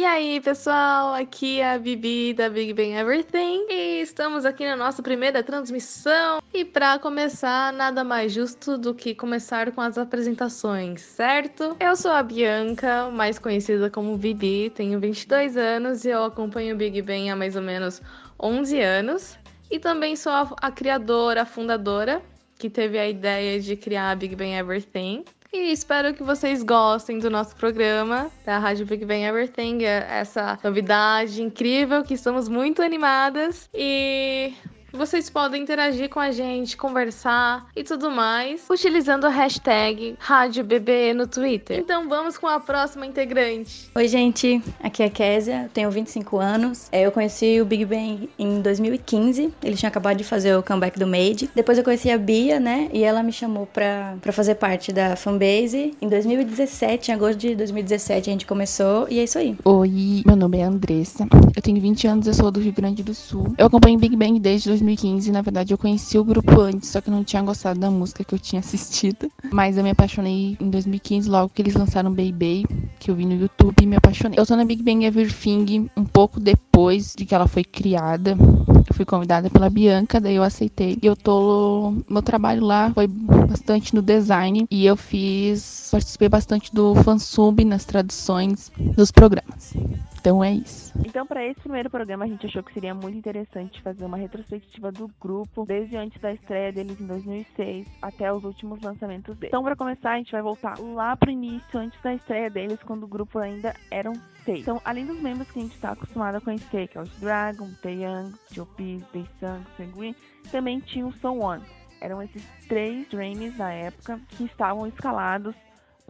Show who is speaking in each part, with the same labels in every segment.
Speaker 1: E aí, pessoal, aqui é a Bibi da Big Bang Everything e estamos aqui na nossa primeira transmissão. E para começar, nada mais justo do que começar com as apresentações, certo? Eu sou a Bianca, mais conhecida como Bibi, tenho 22 anos e eu acompanho o Big Bang há mais ou menos 11 anos. E também sou a, a criadora, a fundadora, que teve a ideia de criar a Big Bang Everything. E espero que vocês gostem do nosso programa da Rádio Big Bang Everything, essa novidade incrível que estamos muito animadas. E vocês podem interagir com a gente, conversar e tudo mais, utilizando a hashtag RádioBBE no Twitter. Então vamos com a próxima integrante.
Speaker 2: Oi, gente. Aqui é a Késia, tenho 25 anos. É, eu conheci o Big Bang em 2015. Ele tinha acabado de fazer o comeback do Made. Depois eu conheci a Bia, né? E ela me chamou pra, pra fazer parte da fanbase. Em 2017, em agosto de 2017, a gente começou. E é isso aí.
Speaker 3: Oi, meu nome é Andressa. Eu tenho 20 anos, eu sou do Rio Grande do Sul. Eu acompanho Big Bang desde 2015. Na verdade, eu conheci o grupo antes, só que eu não tinha gostado da música que eu tinha assistido. Mas eu me apaixonei em 2015, logo que eles lançaram Baby, que eu vi no YouTube e me apaixonei. Eu tô na Big Bang Everything um pouco depois de que ela foi criada. Eu fui convidada pela Bianca, daí eu aceitei. E eu tô. Meu trabalho lá foi bastante no design e eu fiz. Participei bastante do fansub nas traduções dos programas. Então é isso.
Speaker 4: Então, para esse primeiro programa, a gente achou que seria muito interessante fazer uma retrospectiva do grupo, desde antes da estreia deles em 2006 até os últimos lançamentos deles. Então, para começar, a gente vai voltar lá pro início, antes da estreia deles, quando o grupo ainda eram seis. Então, além dos membros que a gente está acostumado a conhecer, que é o Dragon, Taeyang, Jopi, Daesung, Sanguin, também tinha o So One. Eram esses três Dreams na época que estavam escalados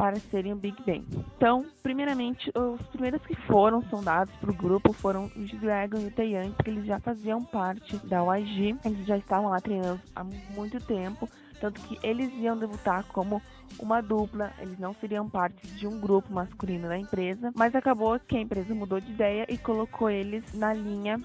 Speaker 4: para serem o Big Bang. Então, primeiramente, os primeiros que foram sondados para o grupo foram o G-Dragon e o Taeyang, porque eles já faziam parte da YG, eles já estavam lá treinando há muito tempo, tanto que eles iam debutar como uma dupla, eles não seriam parte de um grupo masculino da empresa, mas acabou que a empresa mudou de ideia e colocou eles na linha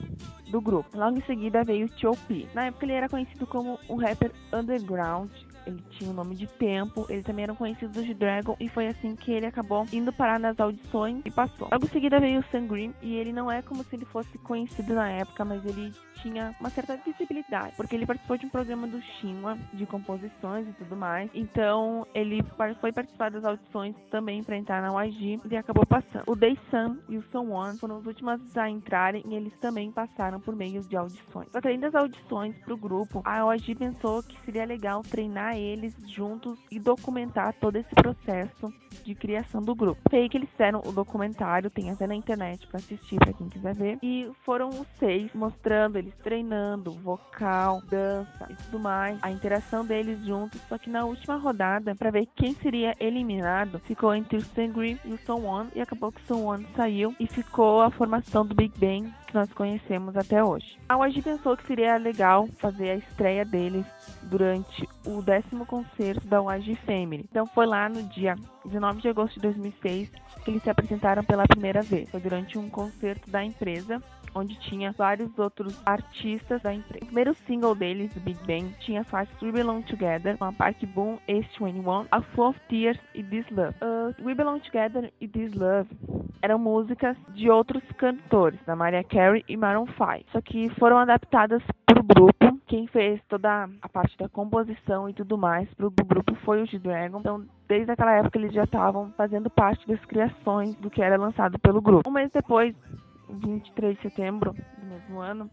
Speaker 4: do grupo. Logo em seguida veio o T.O.P. Na época ele era conhecido como o rapper underground, ele tinha o nome de Tempo, ele também era conhecido de Dragon e foi assim que ele acabou indo parar nas audições e passou. Logo em seguida veio o Sangrim e ele não é como se ele fosse conhecido na época, mas ele tinha uma certa visibilidade, porque ele participou de um programa do Shinwa de composições e tudo mais. Então ele foi participar das audições também para entrar na YG e acabou passando. O Sun e o One foram os últimos a entrarem e eles também passaram por meio de audições. Só que além das audições para o grupo, a YG pensou que seria legal treinar eles juntos e documentar todo esse processo de criação do grupo. Foi aí que eles fizeram o documentário, tem até na internet para assistir para quem quiser ver. E foram os seis mostrando eles treinando, vocal, dança e tudo mais, a interação deles juntos. Só que na última rodada, para ver quem seria eliminado, ficou entre o Sangri e o Son One e acabou que o Son One saiu e ficou a formação do Big Bang nós conhecemos até hoje. A YG pensou que seria legal fazer a estreia deles durante o décimo concerto da YG Family. Então foi lá no dia 19 de agosto de 2006 que eles se apresentaram pela primeira vez. Foi durante um concerto da empresa onde tinha vários outros artistas da empresa. O primeiro single deles, Big Bang, tinha as faixas We Belong Together, com a parte Boom, Ace 21, A Full of Tears e This Love. Uh, We Belong Together e This Love eram músicas de outros cantores, da Mariah Carey e Maroon 5, só que foram adaptadas pro grupo. Quem fez toda a parte da composição e tudo mais pro grupo foi o G-Dragon. Então, desde aquela época eles já estavam fazendo parte das criações do que era lançado pelo grupo. Um mês depois, 23 de setembro do mesmo ano,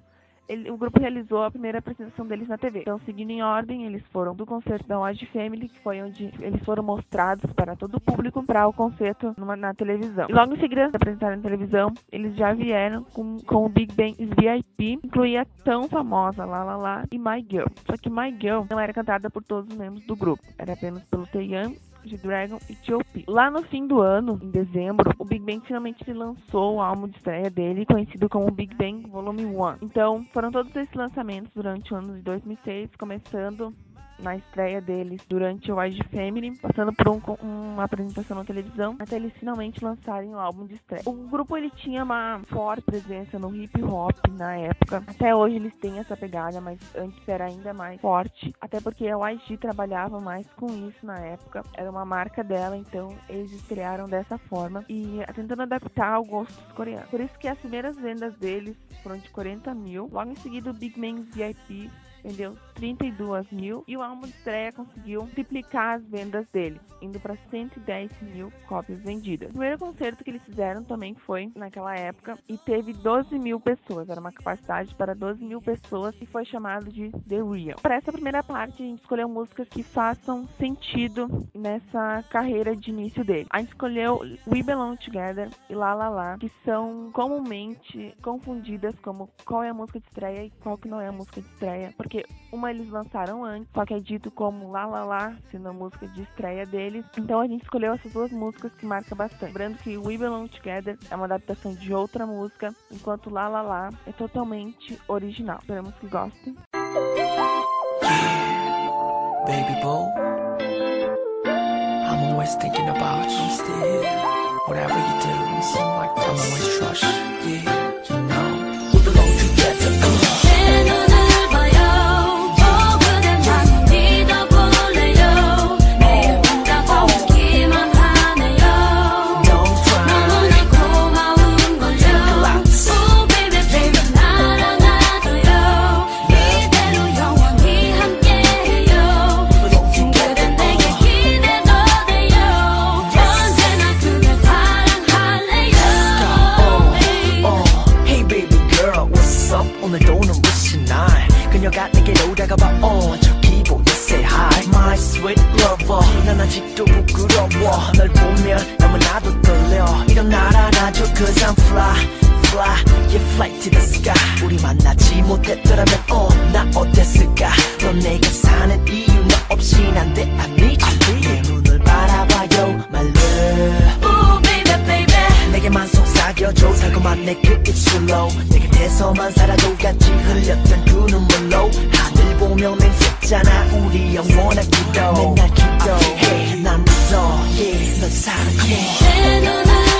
Speaker 4: ele, o grupo realizou a primeira apresentação deles na TV. Então, seguindo em ordem, eles foram do concerto da Watch Family, que foi onde eles foram mostrados para todo o público, para o concerto numa, na televisão. E logo em seguida, se apresentaram na televisão, eles já vieram com, com o Big Bang VIP, incluía tão famosa La La La e My Girl. Só que My Girl não era cantada por todos os membros do grupo, era apenas pelo Taeyang de Dragon e T.O.P. Lá no fim do ano, em dezembro, o Big Bang finalmente lançou o álbum de estreia dele, conhecido como Big Bang Volume 1. Então, foram todos esses lançamentos durante o ano de 2006, começando na estreia deles durante o Wide Family, passando por um, uma apresentação na televisão, até eles finalmente lançarem o álbum de estreia. O grupo ele tinha uma forte presença no hip hop na época. Até hoje eles têm essa pegada, mas antes era ainda mais forte, até porque a YG trabalhava mais com isso na época. Era uma marca dela, então eles estrearam dessa forma e tentando adaptar ao gosto dos coreanos. Por isso que as primeiras vendas deles foram de 40 mil. Logo em seguida, o Big Man's VIP vendeu 32 mil e o álbum de estreia conseguiu triplicar as vendas dele, indo para 110 mil cópias vendidas. O primeiro concerto que eles fizeram também foi naquela época e teve 12 mil pessoas, era uma capacidade para 12 mil pessoas e foi chamado de The Real. Para essa primeira parte, a gente escolheu músicas que façam sentido nessa carreira de início dele. A gente escolheu We Belong Together e La La La, que são comumente confundidas como qual é a música de estreia e qual que não é a música de estreia, porque porque uma eles lançaram antes, só que é dito como Lá Lá Lá, sendo a música de estreia deles. Então a gente escolheu essas duas músicas que marcam bastante. Lembrando que We Belong Together é uma adaptação de outra música, enquanto Lá Lá Lá é totalmente original. Esperamos que gostem. Baby boo. I'm always thinking about you. Whatever you do, I'm always trust. Yeah, you know.
Speaker 5: 아직도
Speaker 6: 부끄러워. 널 보면 너무나도 떨려. 일어나라 나줘 cause
Speaker 5: I'm fly fly yeah fly to the sky 우리 만나지 못했더라면 어나 어땠을까? 넌
Speaker 6: 내가 사는
Speaker 5: 이유 너 없이 난데
Speaker 7: I need you 내 눈을 바라봐요 my love 나에게만 속삭여줘 살고만 내 그 입술로 내
Speaker 6: 곁에서만 살아도 같이
Speaker 5: 흘렸던 그 눈물로. 하늘 보며
Speaker 6: 맹세잖아.
Speaker 5: 우리 영원한 기도. 맨날 기도해 난 믿어 yeah, 넌
Speaker 8: 사랑해. 내 눈을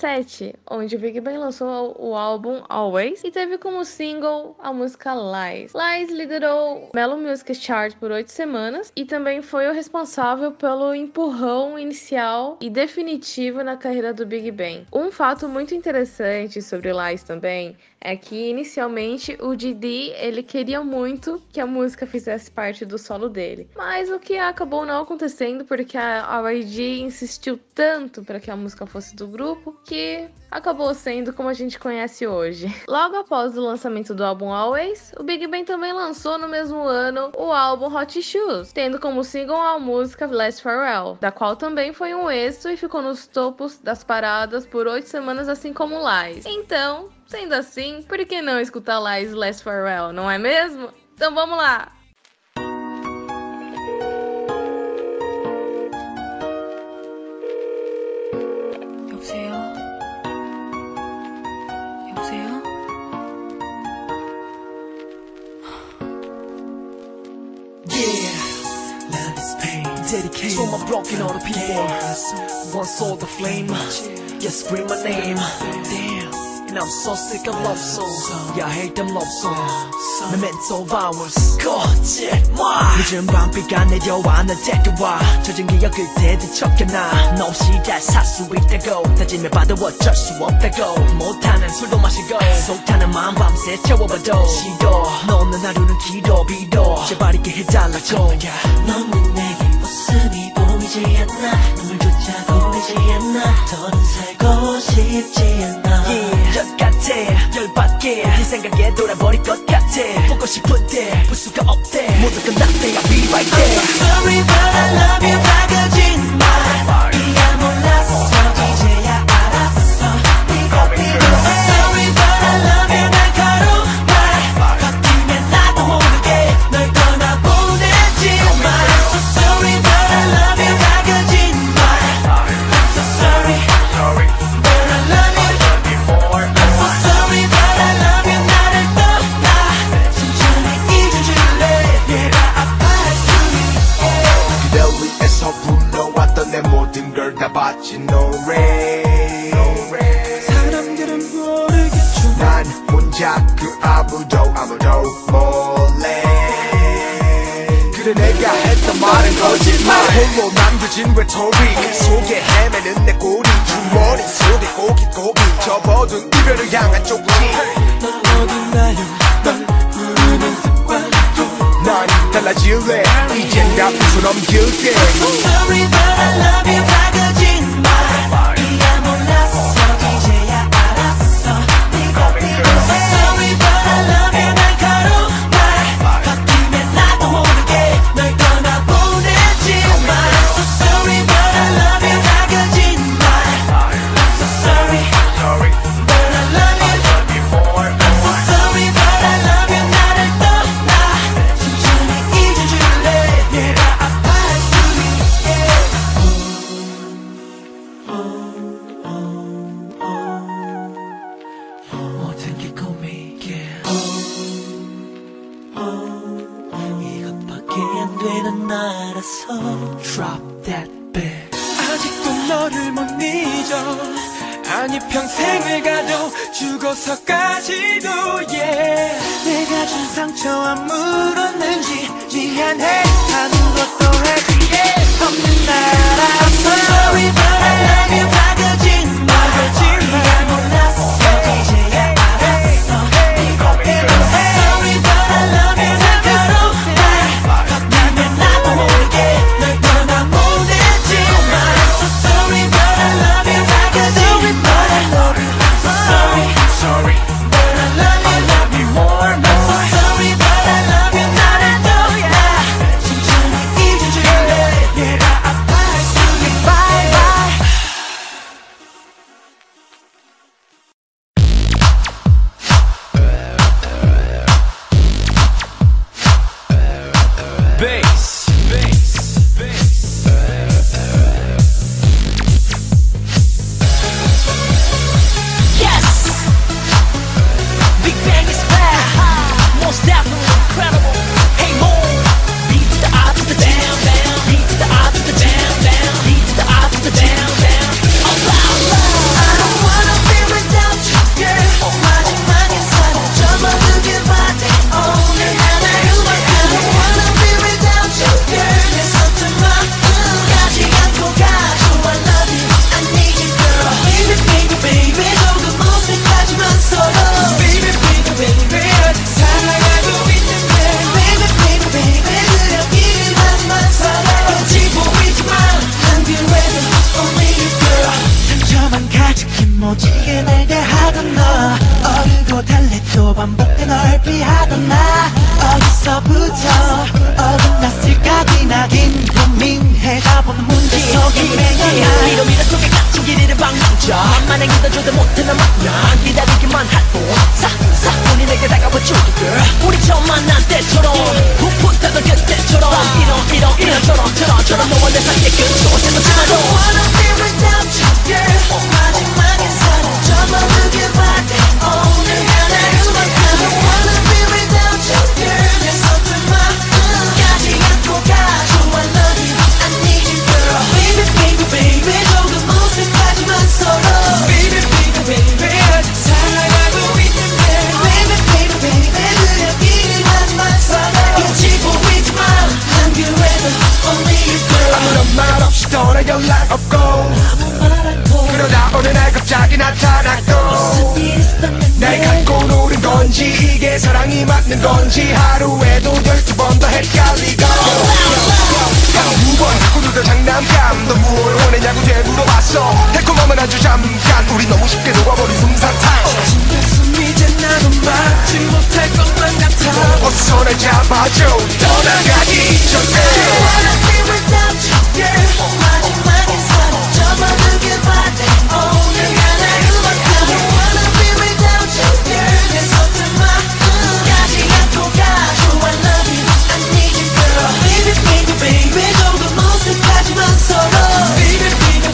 Speaker 8: 2007, onde o Big Bang lançou o álbum Always e teve como single a música Lies. Lies liderou o Mellow Music Chart por oito semanas e também foi o responsável pelo empurrão inicial e definitivo na carreira do Big Bang. Um fato muito interessante sobre Lies também é que inicialmente o Didi ele queria muito que a música fizesse parte do solo dele, mas o que acabou não acontecendo porque a YG insistiu tanto para que a música fosse do grupo que acabou sendo como a gente conhece hoje. Logo após o lançamento do álbum Always, o Big Bang também lançou no mesmo ano o álbum Hot Shoes, tendo como single a música Last Farewell, da qual também foi um êxito e ficou nos topos das paradas por oito semanas, assim como Lies. Então, sendo assim, por que não escutar Lies Last Farewell, não é mesmo? Então vamos lá!
Speaker 5: Dedicated for my broken hearted people. One soul the flame. Yeah, scream my name. Damn. And I'm so sick of love songs. Yeah, I hate them love songs. Memento of hours. 거짓말. 늦은 밤비가 내려와 널 데려와. 젖은 기억을 되뒤척여놔. 너 없이 잘 살 수 있다고. 다짐해 봐도 어쩔 수 없다고. 못하는 술도 마시고. 속타는 마음 밤새 채워봐도. 싫어. 너는 하루는 길어 빌어. 제발 있게 해달라고. 너는 내 게 웃음이 보이지 않나. 눈물조차 보이지 않나. 더는 살고 싶지 않아. Yeah, 열 같아. 열받게. 네 생각에 돌아버릴 것 같아. 보고 싶은데 볼 수가 없대. 모두 끝났대. I'll be right there. I'm so sorry but I love you. 밝아진 말.
Speaker 9: turn on,
Speaker 8: turn on, turn
Speaker 9: on, no one is like it, so it's the I don't wanna
Speaker 10: 사랑이 맞는 건지 하루에도 열두 번 더 헷갈리고. 두번 꾸르던 장난감 너 무엇을 원했냐고 되물어봤어. 달콤함은 아주 잠깐 우리 너무 쉽게 녹아버린 솜사탕.
Speaker 9: 진가슴 이제 나도 막지 못할 것만 같아.
Speaker 10: 어서 날 잡아줘. 떠나가기 전에.
Speaker 9: I wanna be without
Speaker 8: yeah. 마지막인 사람 잡아줘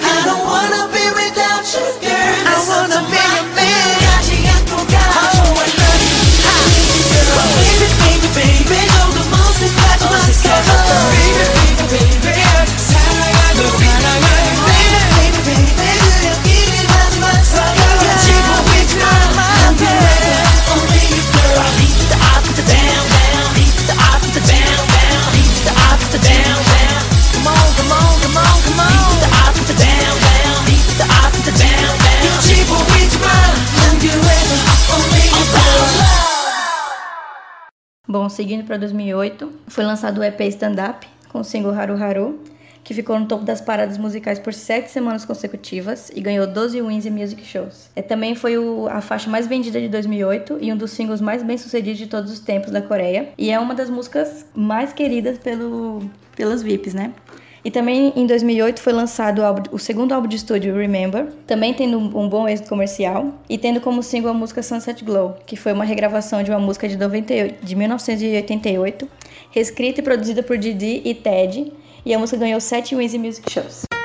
Speaker 8: I don't wanna be without you girl.
Speaker 9: I wanna be
Speaker 2: Seguindo para 2008, foi lançado o EP Stand Up com o single Haru Haru, que ficou no topo das paradas musicais por sete semanas consecutivas e ganhou 12 wins em music shows. É, também foi o, a faixa mais vendida de 2008 e um dos singles mais bem sucedidos de todos os tempos da Coreia. E é uma das músicas mais queridas pelo, pelas VIPs, né? E também em 2008 foi lançado o, álbum, o segundo álbum de estúdio, Remember, também tendo um bom êxito comercial e tendo como single a música Sunset Glow, que foi uma regravação de uma música de, de 1988, reescrita e produzida por Didi e Ted, e a música ganhou 7 wins em music shows.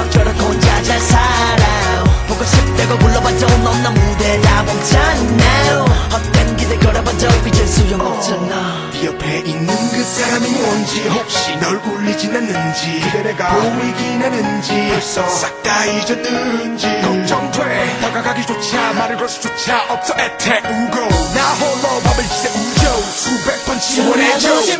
Speaker 8: 이럭저럭 혼자 잘 살아 보고 싶다고 불러봐도 넌나 무대 다 멈췄나 헛된 기대 걸어봐도 이젠 수염 없잖아.
Speaker 10: 네 옆에 있는 그 사람이 뭔지 혹시 널 울리진 않는지 그대 내가 보이긴 하는지 벌써 싹 다 잊었는지. 걱정돼. 다가가기조차 말을 걸 수조차 없어 애태우고. 나 홀로 밤을 지새우죠 수백 번 지원해줘.
Speaker 8: 전화보지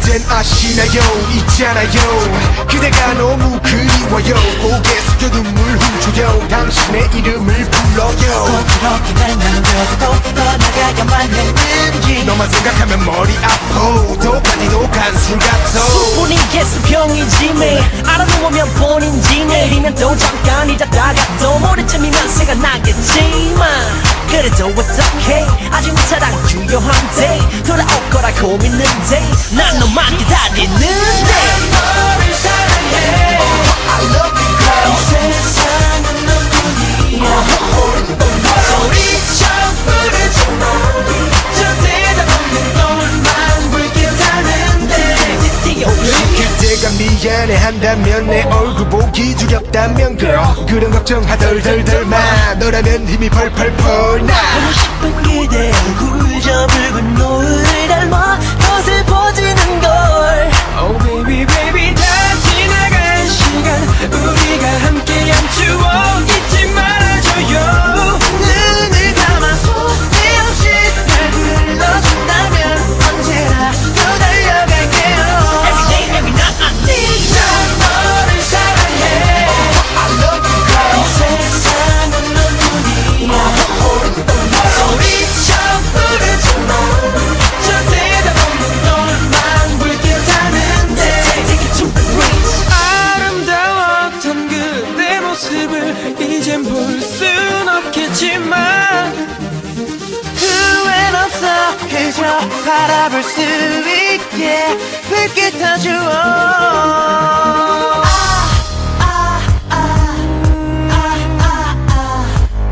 Speaker 10: 그댄 아시나요? 있잖아요. 그대가 너무 그리워요. 고개 숙여 눈물 훔쳐요. 당신의 이름을 불러요.
Speaker 8: 그렇게 날 남겨도 떠나가야만 했는지
Speaker 10: 너만 생각하면 머리 아파. 독하니도 간술 같아.
Speaker 5: 뿐인 개수병이지매 알아놓으면 본인지 내리면 또 잠깐 잊었다가 또 모레쯤이면 생각나겠지만 그래도 어떡해. 아직 내 사랑 유효한데 돌아올 거라고 믿는데. 난 너만 기다리는데. 너를 사랑해 I love you girl 세상은 너뿐이야 소리쳐 부르지 저 대답 없는 너만 불쾌하는데
Speaker 10: 그대가 미안해 한다면 내 얼굴 보기 두렵다면 girl 그런 걱정 하덜덜덜 마. 너라면 힘이 펄펄펄 나.
Speaker 8: 보고 싶은 그대 얼굴 저 붉은 노을을 닮아. 더 슬퍼지는 걸.
Speaker 11: Oh baby baby 다 지나간 시간. 우리가 함께한 추억 잊지 말아줘요 볼
Speaker 8: 수 있게 불빛 터주어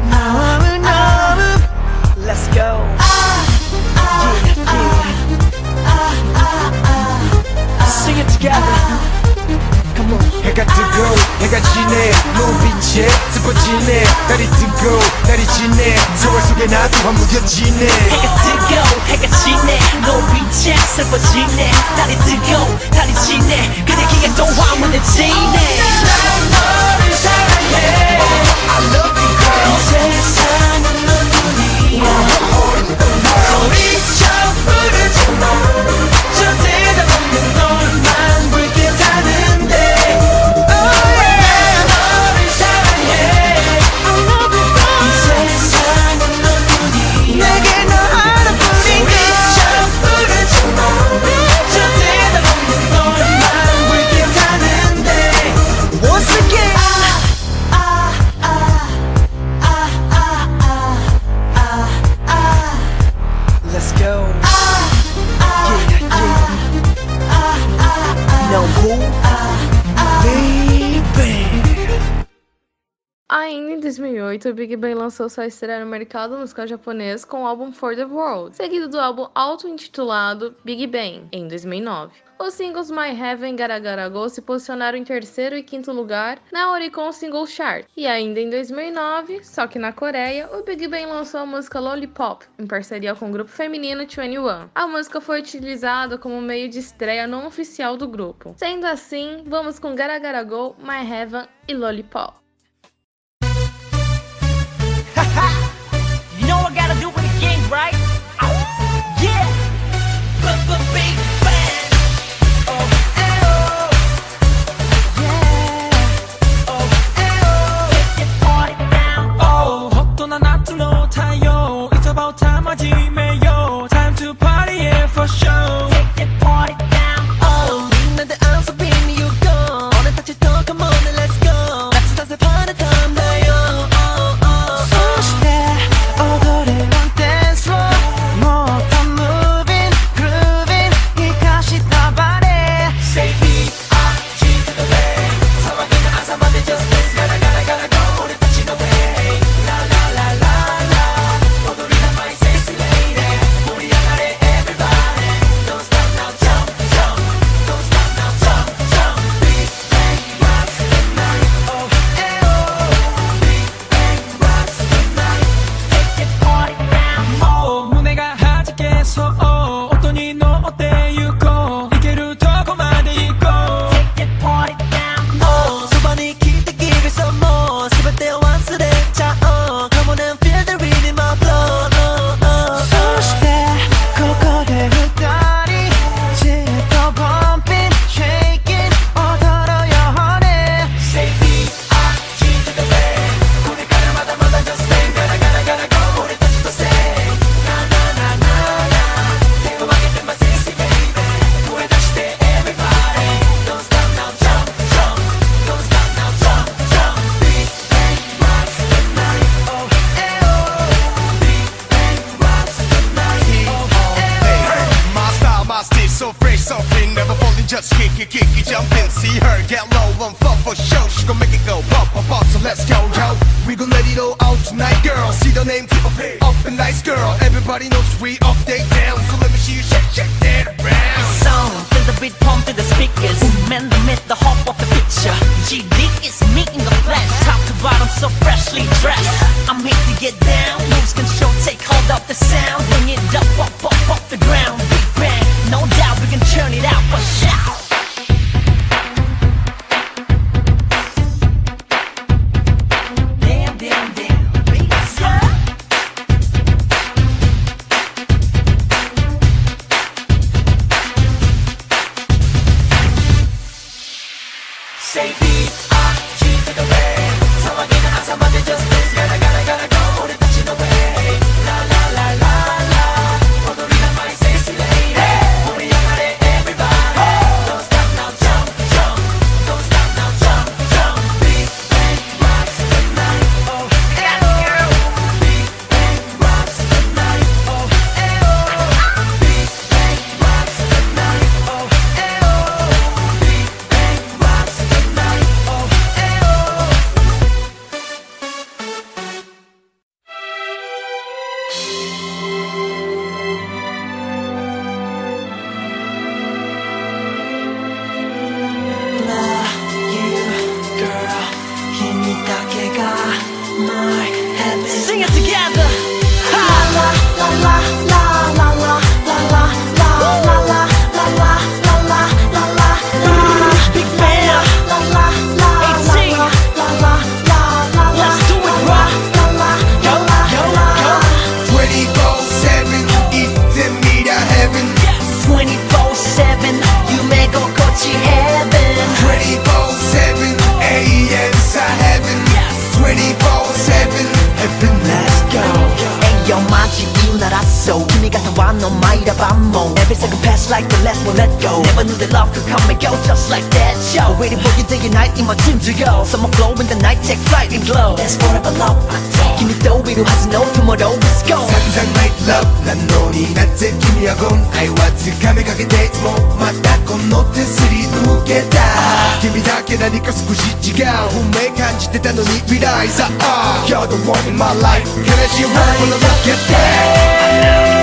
Speaker 8: 마음은 너무
Speaker 5: Let's go Sing it together
Speaker 10: 해가 뜨고 해가 지네. 눈빛에 뜨거지네. 날이 뜨고 날이 지네. 서울 속에 나도 한 무뎌지네.
Speaker 5: 해가 뜨고 해가 지네. 노빛에 슬퍼지네. 달이 뜨고 달이 지네. 그대 기에 또 화문해지네. 난 너를 사랑해.
Speaker 10: I love you girl
Speaker 8: 세상은 너뿐이야.
Speaker 5: 소리쳐 부르지
Speaker 8: 저
Speaker 1: 2008, o Big Bang lançou sua estreia no mercado musical japonês com o álbum For the World, seguido do álbum auto-intitulado Big Bang, em 2009. Os singles My Heaven e Gara Gara Go se posicionaram em terceiro e quinto lugar na Oricon Single Chart. E ainda em 2009, só que na Coreia, o Big Bang lançou a música Lollipop, em parceria com o grupo feminino 21. A música foi utilizada como meio de estreia não oficial do grupo. Sendo assim, vamos com Gara Gara Go, My Heaven e Lollipop.
Speaker 5: Right? like that show Waiting for you day and night in my dream to go. Summer flow in the night take flight and glow. That's forever love I take Give me though we don't have know tomorrow let's go
Speaker 8: 상상 night love 난 너니 낮에 기미하곤 I want to come 가게 돼뭐 맞다곤 노트 쓰리 누구겠다君だけ何か少し違う運命感じてたのに未来さ You're the one in my life.
Speaker 3: 悲しいほどこのロケット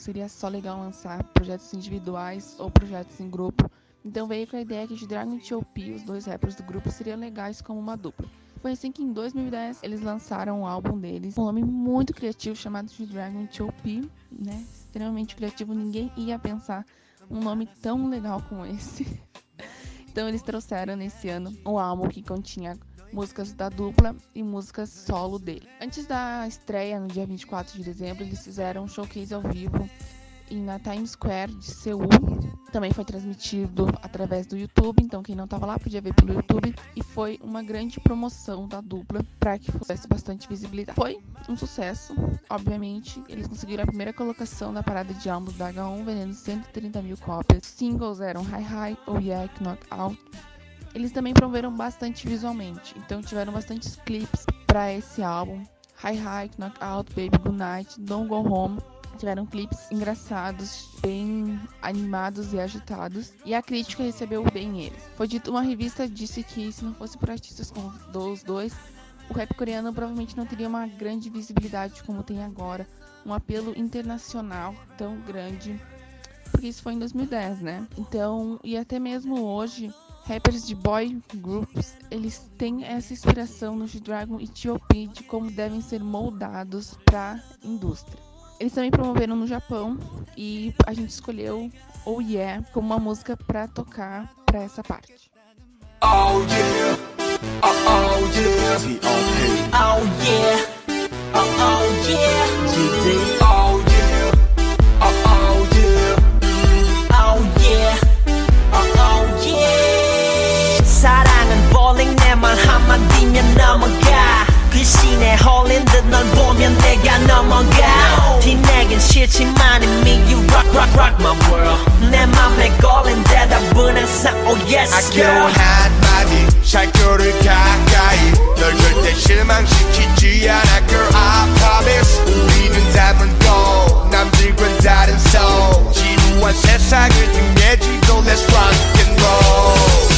Speaker 3: seria só legal lançar projetos individuais ou projetos em grupo, então veio com a ideia que G-Dragon e T.O.P., os dois rappers do grupo, seriam legais como uma dupla. Foi assim que em 2010 eles lançaram o álbum deles, um nome muito criativo chamado G-Dragon e T.O.P., né? Extremamente criativo, ninguém ia pensar um nome tão legal como esse. Então eles trouxeram nesse ano um álbum que continha músicas da dupla e músicas solo dele. Antes da estreia, no dia 24 de dezembro, eles fizeram um showcase ao vivo na Times Square de Seul. Também foi transmitido através do YouTube, então quem não estava lá podia ver pelo YouTube. E foi uma grande promoção da dupla para que fosse bastante visibilidade. Foi um sucesso, obviamente. Eles conseguiram a primeira colocação da parada de álbuns da H1, vendendo 130 mil cópias. Singles eram Hi Hi, Oh Yeah, Knock Out, eles também promoveram bastante visualmente, então tiveram bastantes clipes para esse álbum. Hi Hi, Knockout, Baby Goodnight, Don't Go Home. Tiveram clipes engraçados, bem animados e agitados. E a crítica recebeu bem eles. Foi dito, uma revista disse que se não fosse por artistas como os dois, o rap coreano provavelmente não teria uma grande visibilidade como tem agora. Um apelo internacional tão grande. Porque isso foi em 2010, né? Então, e até mesmo hoje, rappers de boy groups, eles têm essa inspiração no G-Dragon e T.O.P. de como devem ser moldados para indústria. Eles também promoveram no Japão e a gente escolheu Oh Yeah como uma música para tocar para essa parte.
Speaker 12: Oh yeah Oh oh yeah
Speaker 13: Oh yeah, oh oh.
Speaker 12: Oh yeah
Speaker 13: 넘어가. 귀신에 홀린 듯 널 보면 내가 넘어가.
Speaker 5: 그치만 이미 you rock rock rock my world. 내 맘에 걸린 대답은 항상 oh yes girl
Speaker 12: 아껴 한 마디 샬교를 가까이. 널 절대 실망시키지 않아 girl I promise. 우리는 닮은 거 남들과는 다른 소. 지루한 세상을 등내지고 let's rock and roll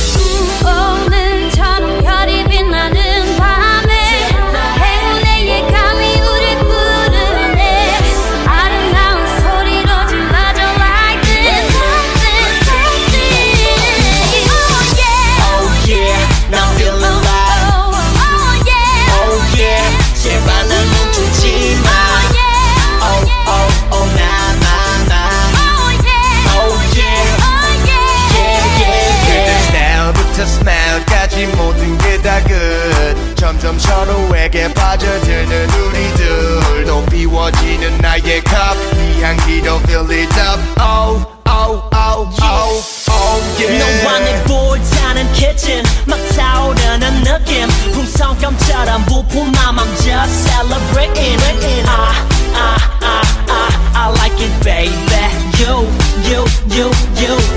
Speaker 12: 점점 서로에게 빠져드는 우리들 또 비워지는 나의 컵네 향기로 fill it up oh oh oh oh oh yeah
Speaker 5: 내 볼자는 kitchen 막 타오르는 느낌 풍선껌처럼 부푼 맘 I'm just celebrating ah ah ah ah I like it baby you you you you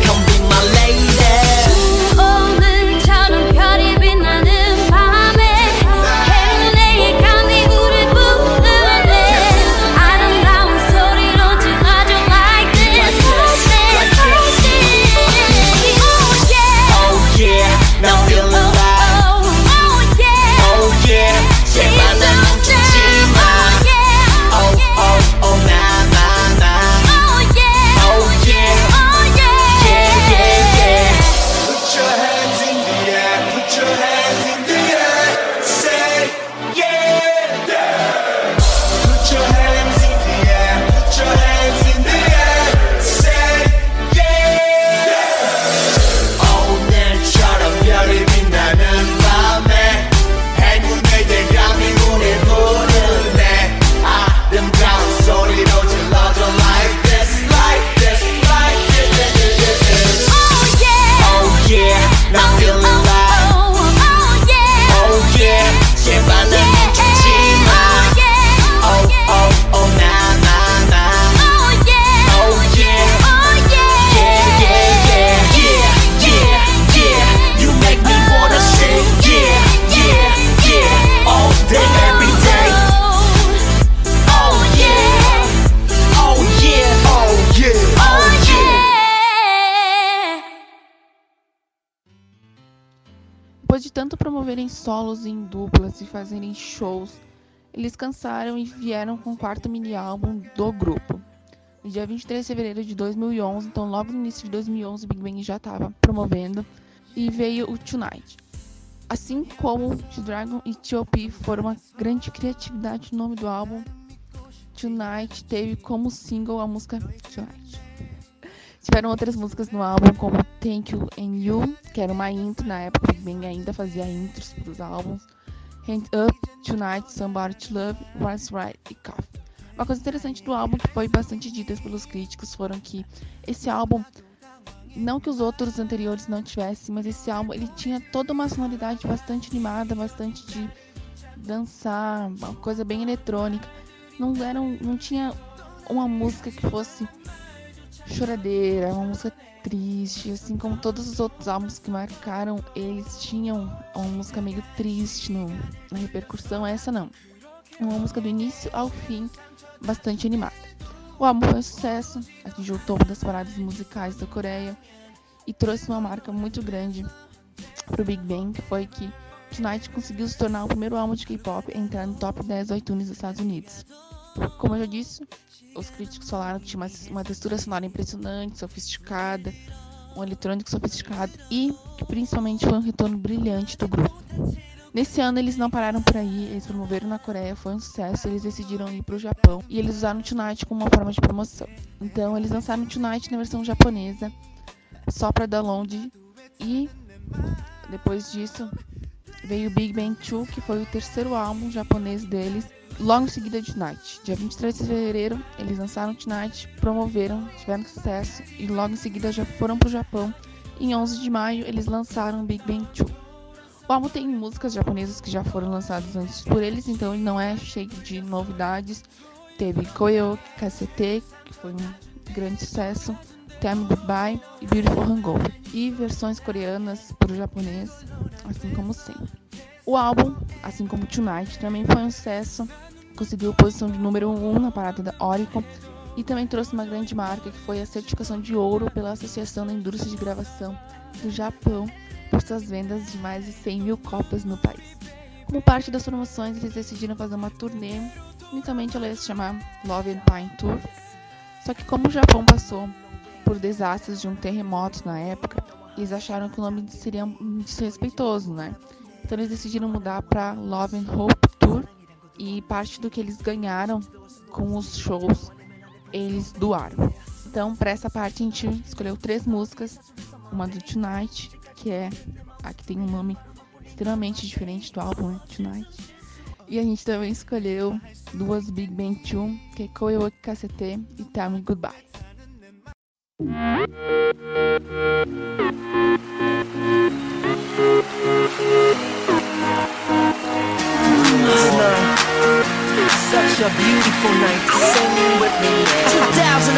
Speaker 3: promoverem solos em duplas e fazerem shows, eles cansaram e vieram com o quarto mini álbum do grupo. No dia 23 de fevereiro de 2011, então logo no início de 2011, o Big Bang já estava promovendo e veio o Tonight. Assim como G-Dragon e T.O.P. foram uma grande criatividade no nome do álbum, Tonight teve como single a música Tonight. Tiveram outras músicas no álbum, como Thank You and You, que era uma intro, na época Big Bang ainda fazia intros para os álbuns. Hand Up, Tonight, Somebody to Love, What's Right e Coffee. Uma coisa interessante do álbum, que foi bastante dita pelos críticos, foram que esse álbum, não que os outros anteriores não tivessem, mas esse álbum ele tinha toda uma sonoridade bastante animada, bastante de dançar, uma coisa bem eletrônica. Não, era um- não tinha uma música que fosse choradeira, uma música triste, assim como todos os outros álbuns que marcaram, eles tinham uma música meio triste no, na repercussão, essa não. Uma música do início ao fim, bastante animada. O álbum foi um sucesso, atingiu o topo das paradas musicais da Coreia e trouxe uma marca muito grande pro Big Bang, que foi que Tonight conseguiu se tornar o primeiro álbum de K-pop a entrar no top 10 do iTunes dos Estados Unidos. Como eu já disse, os críticos falaram que tinha uma, textura sonora impressionante, sofisticada, um eletrônico sofisticado e que principalmente foi um retorno brilhante do grupo. Nesse ano eles não pararam por aí, eles promoveram na Coreia, foi um sucesso, eles decidiram ir para o Japão e eles usaram Tonight como uma forma de promoção. Então eles lançaram Tonight na versão japonesa, só para download e depois disso veio o Big Bang 2, que foi o terceiro álbum japonês deles, logo em seguida de Tonight. Dia 23 de fevereiro, eles lançaram Tonight, promoveram, tiveram sucesso e logo em seguida já foram pro Japão. Em 11 de maio, eles lançaram Big Bang 2. O álbum tem músicas japonesas que já foram lançadas antes por eles, então ele não é cheio de novidades. teve Koyo KCT, que foi um grande sucesso, Tell Me Goodbye e Beautiful Hangover. E versões coreanas para o japonês, assim como sempre. O álbum, assim como Tonight, também foi um sucesso, conseguiu posição de número 1 um na parada da Oricon e também trouxe uma grande marca que foi a certificação de ouro pela Associação da Indústria de Gravação do Japão por suas vendas de mais de 100 mil cópias no país. Como parte das promoções, eles decidiram fazer uma turnê, inicialmente ela ia se chamar Love and Pine Tour, só que como o Japão passou por desastres de um terremoto na época, eles acharam que o nome seria desrespeitoso, né? Então eles decidiram mudar para Love and Hope Tour e parte do que eles ganharam com os shows eles doaram. Então, para essa parte, a gente escolheu três músicas: uma do Tonight, que é a que tem um nome extremamente diferente do álbum, né? Tonight. E a gente também escolheu duas Big Bang 2, que é Koyo KCT e Tell Me Goodbye.
Speaker 9: No Such a beautiful night. Sing with me now. 2011.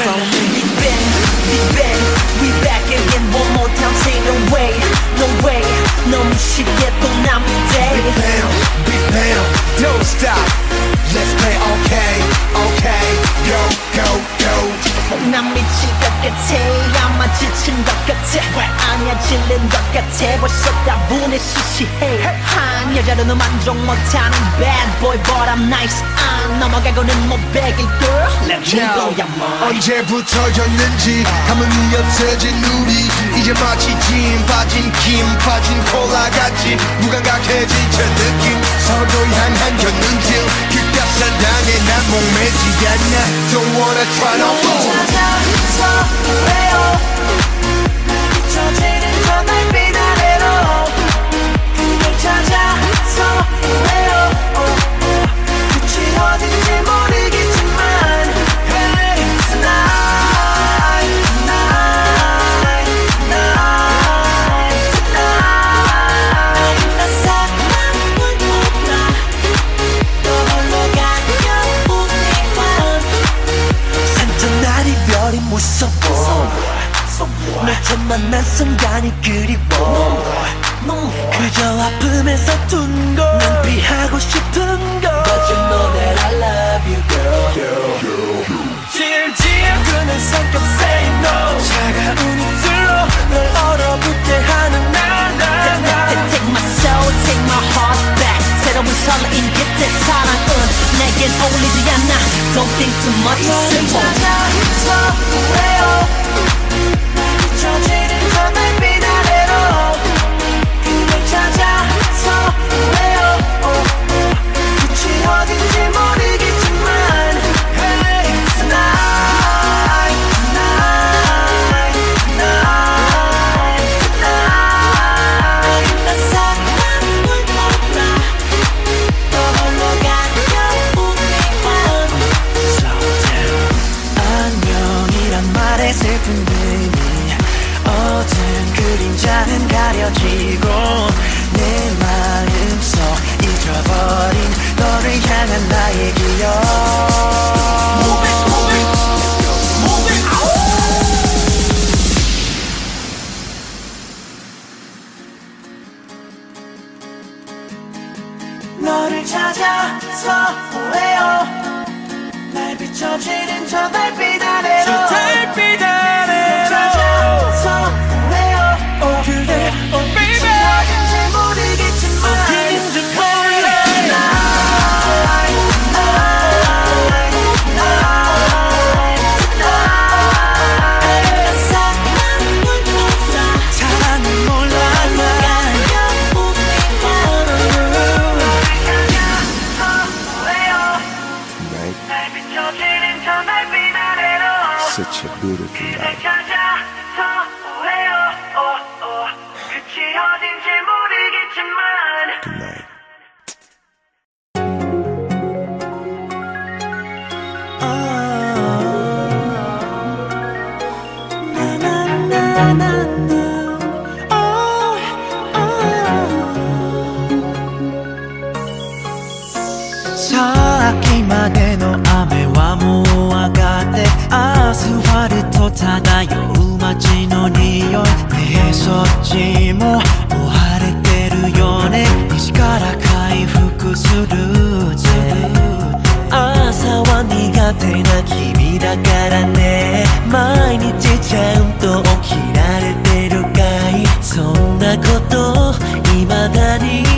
Speaker 9: From Big Bang, Big Bang. We back again one more time. Say no way, no way. 너무 쉽게 또 남은 day.
Speaker 10: Big Bang, Big Bang, don't stop. Let's play okay, okay. Go, go, go.
Speaker 9: 난 미칠 것 같아 아마 지친 것 같아 왜 아니야 질린 것 같아 벌써 다분해 시시해 한 여자로는 만족 못하는 bad boy but I'm nice 안 넘어가고는 못 베길 girl Let me blow your mind.
Speaker 10: 언제부터였는지 감흥이 없어진 우리. 이제 마치 진 빠진 김 빠진 콜라 같이 무감각해진 저 느낌. 서로 향한 견눈질 그깟 사랑에 난 목매지 않나 Don't wanna try no more.
Speaker 9: 찾아서 왜요? 비춰지는 저 달빛 아래로 그걸 찾아서 왜요 별이 무서워. 널 처음 만난 순간이 그리워 그저 아픔에서 둔걸난 피하고 싶은 걸 But you know that I love you girl 질질 끄는 성격 say no 차가운 입술로 널 얼어붙게 하는 나나 Take my soul, take my heart back 새로운 설레임 그때 사랑은 내겐 어울리지 않아 Don't think too much, simple 찾아서 왜요 비춰지는 저달 끝이 어딘지 모르 향한 나의 기억. 너를 찾아서 왜요? 날 비춰지는 저 달빛 아래로 影の雨はもう上がって
Speaker 10: アス
Speaker 9: ファルト漂う
Speaker 11: 街の匂い。ねえそっちももう晴れてるよね。西から回復するぜ。朝は苦手な君だからね。毎日ちゃんと起きられてるかい。そんなこと未だに。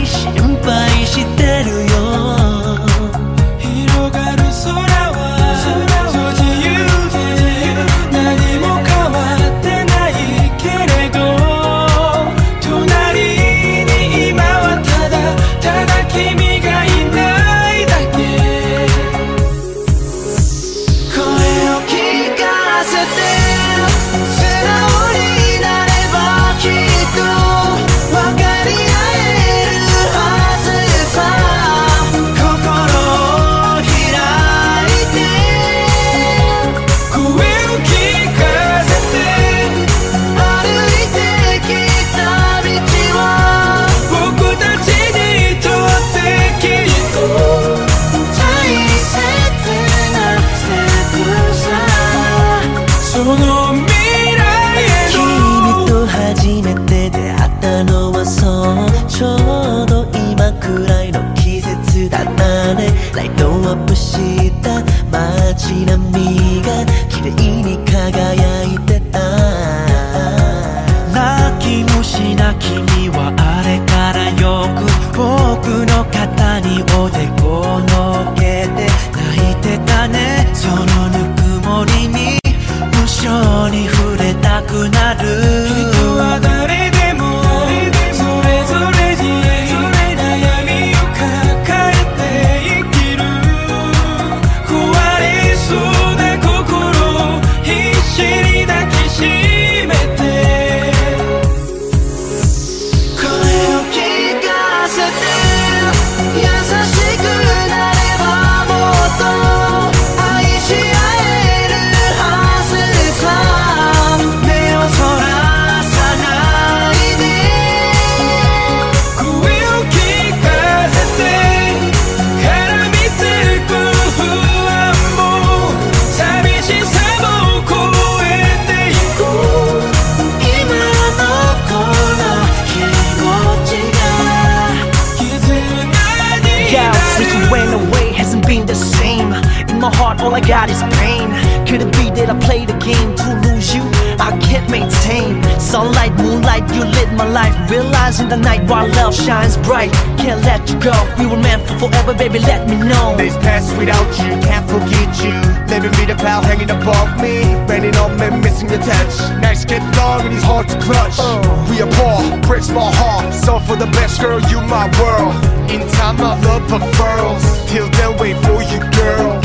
Speaker 8: maintain Sunlight, moonlight, you lit my life. Realizing the night while love shines bright. Can't let you go, we were meant for forever, baby, let me know.
Speaker 9: Days pass without you, can't forget you. Living with a pal hanging above me. Raining on me, missing your touch. Nights get long and it's hard to clutch. Uh. We are poor, breaks my heart. So for the best girl, you my world. In time, my love unfurls. Till then, wait for you, girl.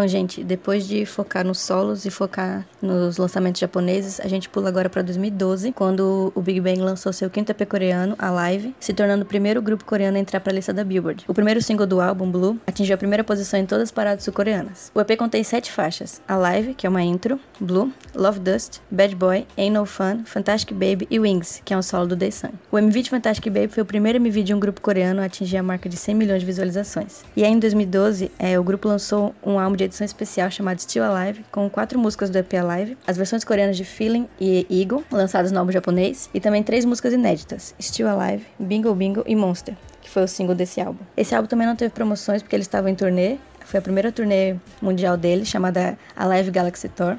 Speaker 2: Então, gente, depois de focar nos solos e focar nos lançamentos japoneses, a gente pula agora para 2012, quando o Big Bang lançou seu quinto EP coreano, A Live, se tornando o primeiro grupo coreano a entrar para a lista da Billboard. O primeiro single do álbum, Blue, atingiu a primeira posição em todas as paradas sul-coreanas. O EP contém sete faixas: A Live, que é uma intro, Blue, Love Dust, Bad Boy, Ain't No Fun, Fantastic Baby e Wings, que é um solo do Daesun. O MV de Fantastic Baby foi o primeiro MV de um grupo coreano a atingir a marca de 100 milhões de visualizações. E aí, em 2012, é, o grupo lançou um álbum de edição especial chamado Still Alive, com quatro músicas do EP Alive, as versões coreanas de Feeling e Eagle, lançadas no álbum japonês, e também três músicas inéditas, Still Alive, Bingo Bingo e Monster, que foi o single desse álbum. Esse álbum também não teve promoções porque eles estavam em turnê, foi a primeira turnê mundial dele, chamada Alive Galaxy Tour.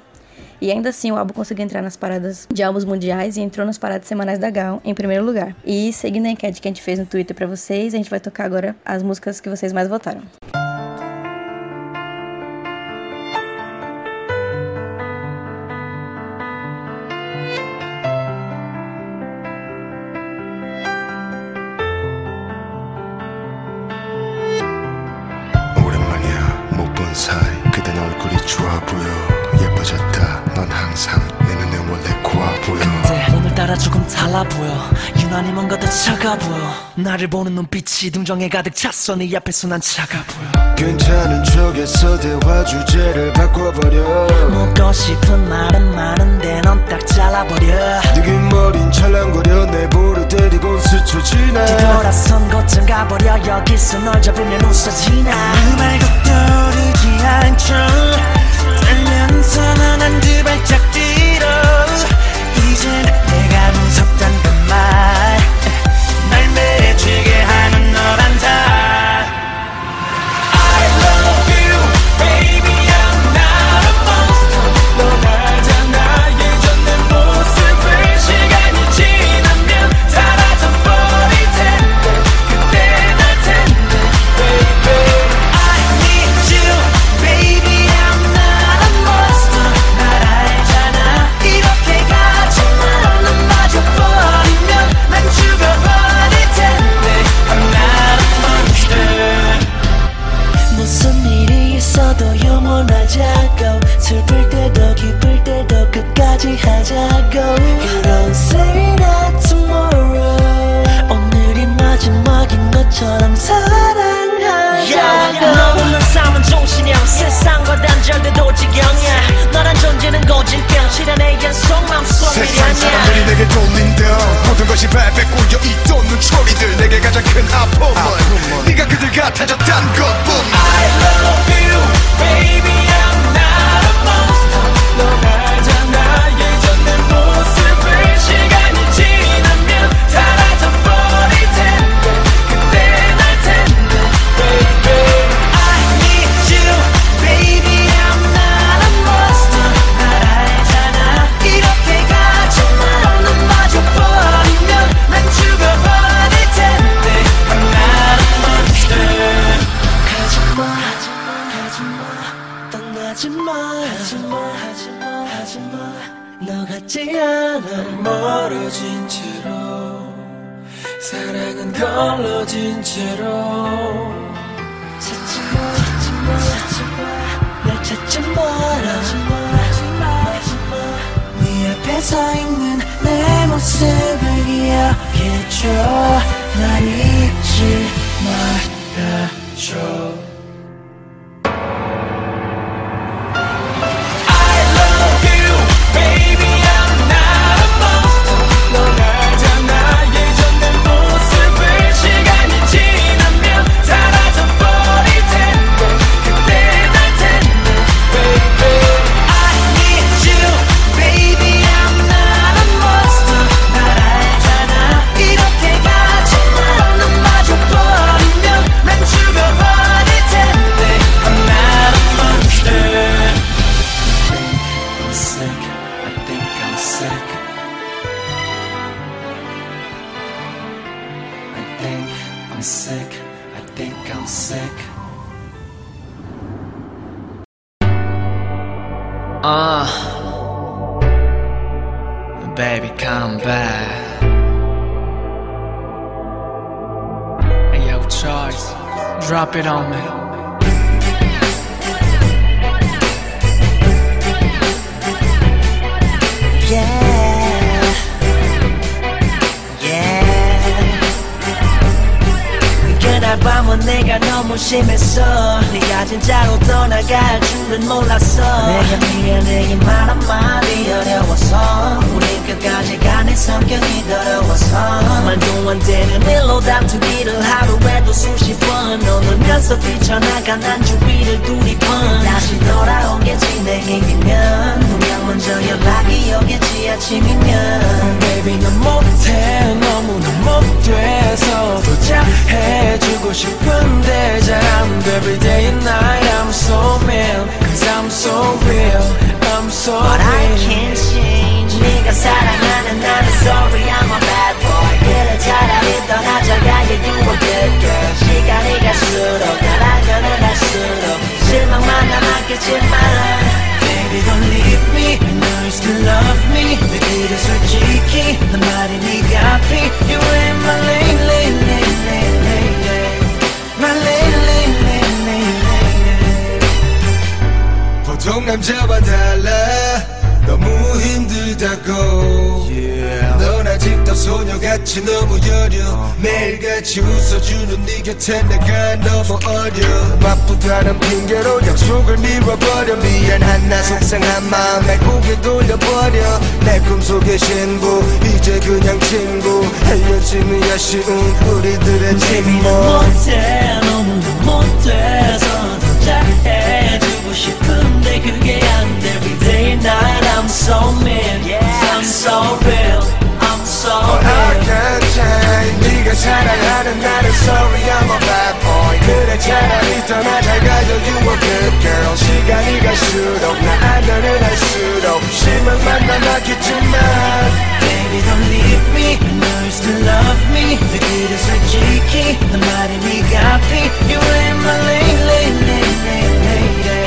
Speaker 2: E ainda assim, o álbum conseguiu entrar nas paradas de álbuns mundiais e entrou nas paradas semanais da Gal em primeiro lugar. E seguindo a enquete que a gente fez no Twitter pra vocês, a gente vai tocar agora as músicas que vocês mais votaram.
Speaker 11: 따라 조금 달라 보여. 유난히 뭔가 더 차가 보여. 나를 보는 눈빛이 등정에 가득 찼어. 네 앞에서 난 차가 보여.
Speaker 10: 괜찮은 척에서 대화 주제를 바꿔버려.
Speaker 11: 묻고 싶은 말은 많은데 넌 딱 잘라버려.
Speaker 10: 느긴 머린 찰랑거려. 내 볼을 때리고 스쳐 지나.
Speaker 11: 뒤돌아선 곳쯤 가버려. 여기서 널 잡으면 웃어지나. 그 말고 떠오르지 않죠. 떨면서 넌 한두 발짝 뒤로 내가 무섭단 그 말
Speaker 5: 너처럼 사랑하야 너는 널 삼은 종신형 세상과 단절돼도 지경이야 너란 존재는 고질병 실현의 연속 맘속
Speaker 10: 세상 사람들이 내게 돌린 듯. 모든 것이 발에 꼬여 있던 눈초리들. 내게 가장 큰 아픔은 네가 그들 같아졌단 것뿐.
Speaker 5: I
Speaker 9: love you baby.
Speaker 12: 자랑하는 나는 sorry I'm a bad boy. 그래 차라리 떠나 잘 가도 you a good girl. 시간이 갈수록 나 안전을 할수록 심한 만남 아겠지만
Speaker 5: Baby don't leave me. I know you still love me. 내 길을 솔직히 너 말이 네가 앞이 You ain't my lady, lady, lady,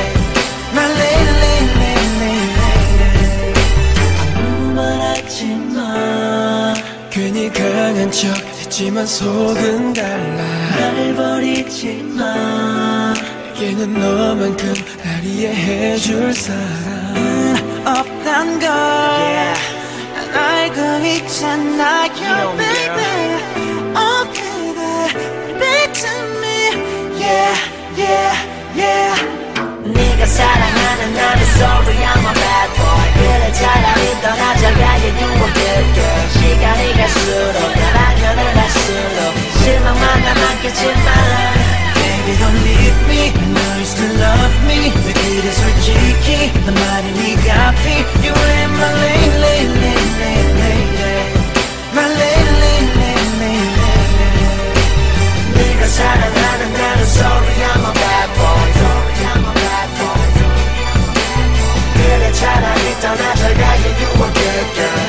Speaker 5: My lady, lady, lady, 아무 말
Speaker 9: 괜히 강한 척 같지만 속은 달라
Speaker 5: 날 버리지 마
Speaker 9: 내게는 너만큼 날 이해해줄 사람은 없단 걸 yeah. 난 알고 있잖아 Your baby Oh baby Better me Yeah yeah yeah
Speaker 5: 네가 사랑하는 나를 Sorry I'm a bad boy 그래 차라리 떠나자 가게 girl 시간이 갈수록 나랑연을 할수록 실망만 남았겠지만
Speaker 9: Baby don't leave me I know you still love me 왜 그래 솔직히 난 말이 네가 피 You ain't my lady lady lady lady My lady lady lady lady
Speaker 5: 네가 사랑하는 나는 sorry I'm a bad boy sorry I'm a bad boy 그래 차라리 a good girl 가게 you a good girl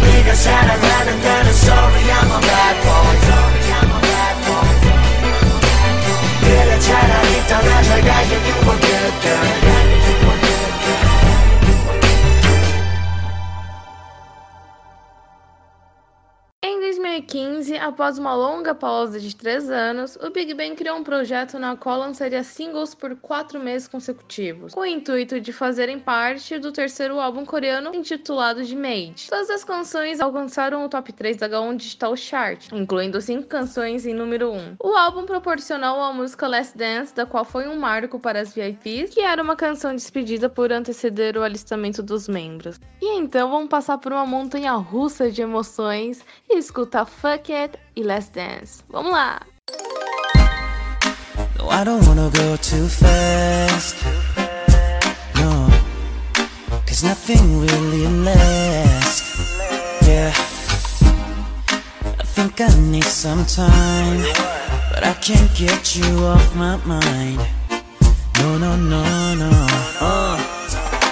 Speaker 5: 네가 사랑하는 나는 sorry I'm a bad boy 그래 차라리 떠나자 가게 you a good
Speaker 1: 2015, após uma longa pausa de três anos, o Big Bang criou um projeto na qual lançaria singles por quatro meses consecutivos, com o intuito de fazerem parte do terceiro álbum coreano intitulado de Made. Todas as canções alcançaram o top 3 da Gaon Digital Chart, incluindo cinco canções em número 1. O álbum proporcionou a música Last Dance, da qual foi um marco para as VIPs, que era uma canção despedida por anteceder o alistamento dos membros. E então vamos passar por uma montanha russa de emoções e escutar Fuck It e Let's Dance. Vamos lá!
Speaker 9: No, I don't wanna go too fast. No, cause nothing really lasts. Yeah, I think I need some time, but I can't get you off my mind. No, no, no, no.
Speaker 5: 어.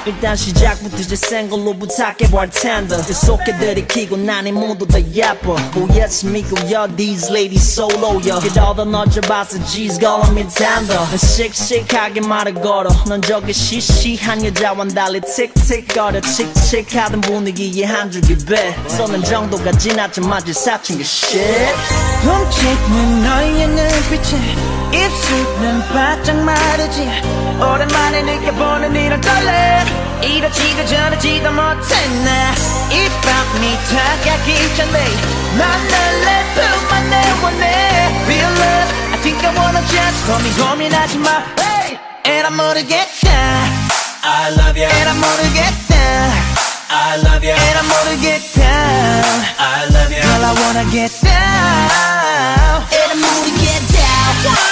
Speaker 5: 일단 시작부터 이제 생걸로 부탁해 bartender 계속해 들이키고 난이 모두 다 예뻐 보여지 미고요 these ladies solo요 그러다 너져봐서 G's calling me tender 씩씩하게 말을 걸어 넌 저기 시시한 여자와 달리 틱틱거려 칙칙하던 분위기에 한 줄기 배 쏘는 정도가 지나자마자 사춘기 shit
Speaker 9: 훔치는 너의 눈빛에 입술은 바짝 마르지 오랜만에 느껴보는 이런 떨림 이러지도 저러지도 못했네 이 밤이 다가기 전에 난널내 품 안에 원해 Real love I think I wanna just 고민 고민하지 마 hey! 에라 모르겠다 I love you 에라 모르겠다 I love you 에라 모르겠다 I love you Girl I wanna get down 에라 모르겠다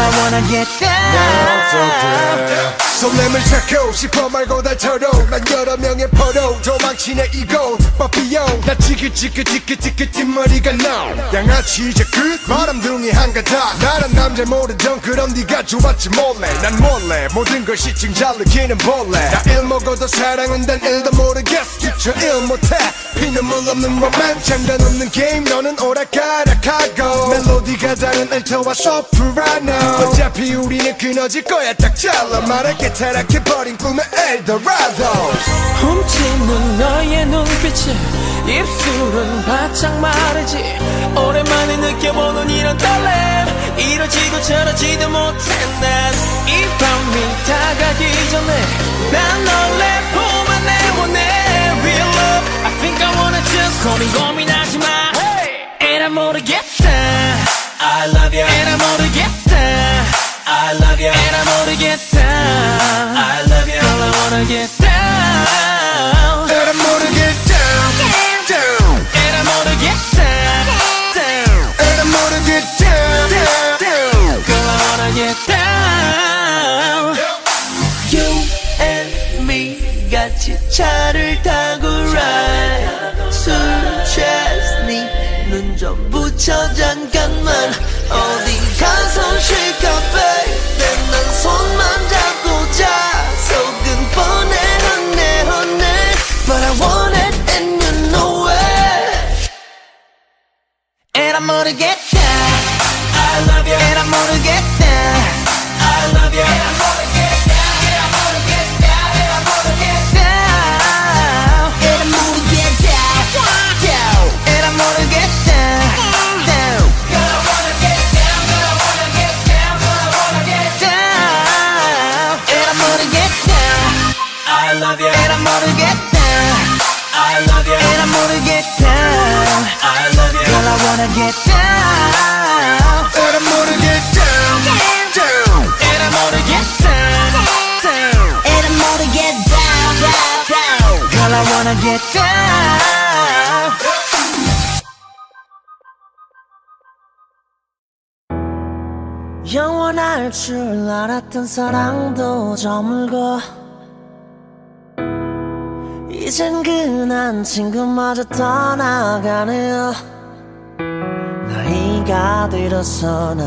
Speaker 9: I wanna get down.
Speaker 10: 설렘을 찾고 싶어 말고 달처럼 난 여러 명의 포로 도망치네 이곳 빠삐용. 나 지긋지긋지긋지긋 뒷머리가 나. 양아치 이제 끝. 바람둥이 한가닥. 나란 남자 모르던 그럼 네가 좋았지 몰래. 난 몰래 모든 것이 증잘 느끼는 벌레. 나일 먹어도 사랑은 단 일도 모르겠어. 뒤쳐 일 못해. 피눈물 없는 로맨 장단 없는 게임. 너는 오락가락하고. 멜로디가 다른 알토와 소프라노 어차피 우리는 끊어질 거야. 딱 잘라 말할게. 타락해버린 꿈의 엘도라도.
Speaker 9: 훔치는 너의 눈빛에 입술은 바짝 마르지. 오랜만에 느껴보는 이런 떨림. 이러지도 저러지도 못해 난이 밤이 다가기 전에 난 너의 품 안에 원해 Real love. I think I wanna just 고민 고민하지 마. 에라 모르겠다. I love you 에라 모르겠다 I love you 에라 모르겠다 I love you All I wanna get down
Speaker 10: 에라 모르겠다 down
Speaker 9: 에라 모르겠다 down
Speaker 10: 에라 모르겠다 down
Speaker 9: Girl I wanna get down You and me 같이 차를 타고 ride 술 취했니 눈좀 붙여 잠깐만 어디 가서 쉴까 get down
Speaker 10: And I'm gonna get down, down
Speaker 9: And I'm gonna get down, down
Speaker 5: And I'm gonna get down, down, down.
Speaker 9: Girl I wanna get down
Speaker 8: 영원할 줄 알았던 사랑도 저물고 이젠 그난 친구마저 떠나가네요 나이가 들어서 나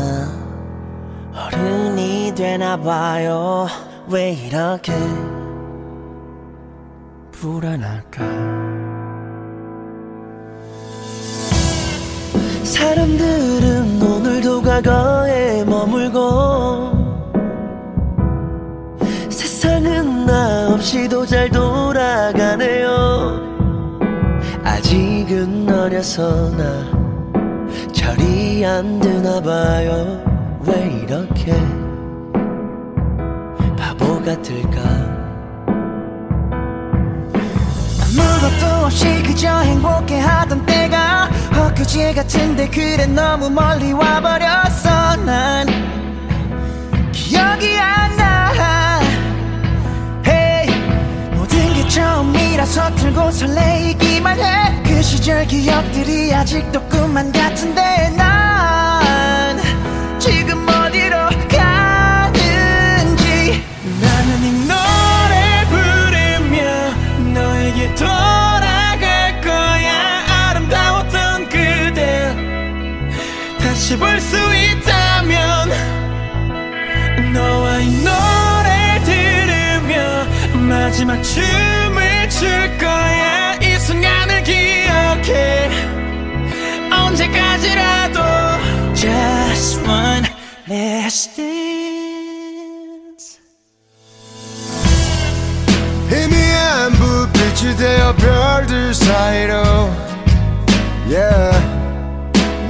Speaker 8: 어른이 되나 봐요. 왜 이렇게 불안할까? 사람들은 오늘도 과거에 머물고 세상은 나 없이도 잘 돌아가네요. 아직은 어려서 나 철이 안 드나 봐요. 왜 이렇게 바보 같을까?
Speaker 9: 아무것도 없이 그저 행복해 하던 때가 엊그제 같은데 그래 너무 멀리 와버렸어. 난 기억이 안 나. hey, 모든 게 처음이라서 틀고 설레이기만 해. 그 시절 기억들이 아직도 꿈만 같은 다시 볼 수 있다면 너와 이 노래 들으며 마지막 춤을 출 거야. 이 순간을 기억해. 언제까지라도 Just one last
Speaker 10: 불빛이 되어 별들 사이로. Yeah.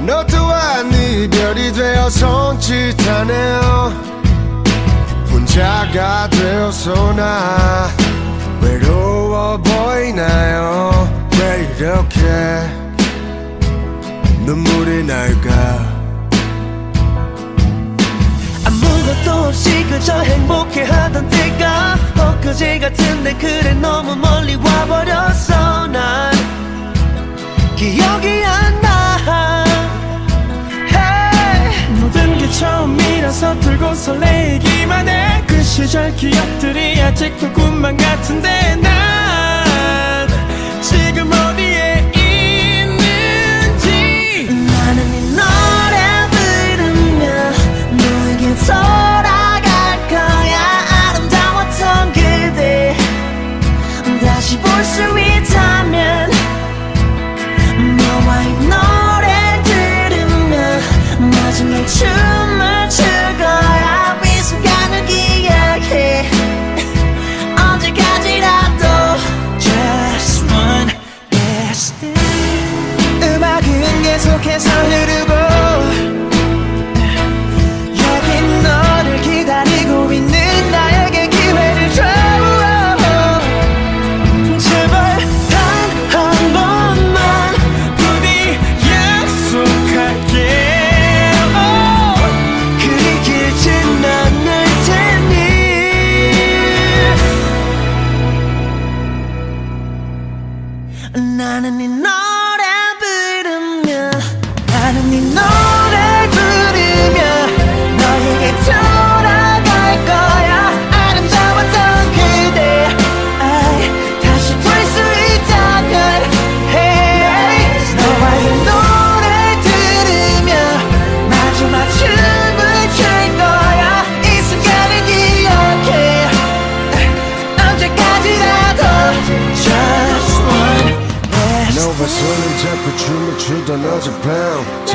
Speaker 10: 너또 되어 손짓하네요. 혼자가 되어서 나 외로워 보이나요? 왜 이렇게 눈물이 날까?
Speaker 8: 아무것도 없이 그저 행복해하던 때가 엊그제 같은데 그래 너무 멀리 와버렸어 난. 기억이 안나
Speaker 9: 모든 게 처음이라서 들고 설레이기만 해 그 시절 기억들이 아직도 꿈만 같은데 난 지금 어디에
Speaker 8: 있는지. 나는 이 노래 부르며 너에게 돌
Speaker 10: 어젯밤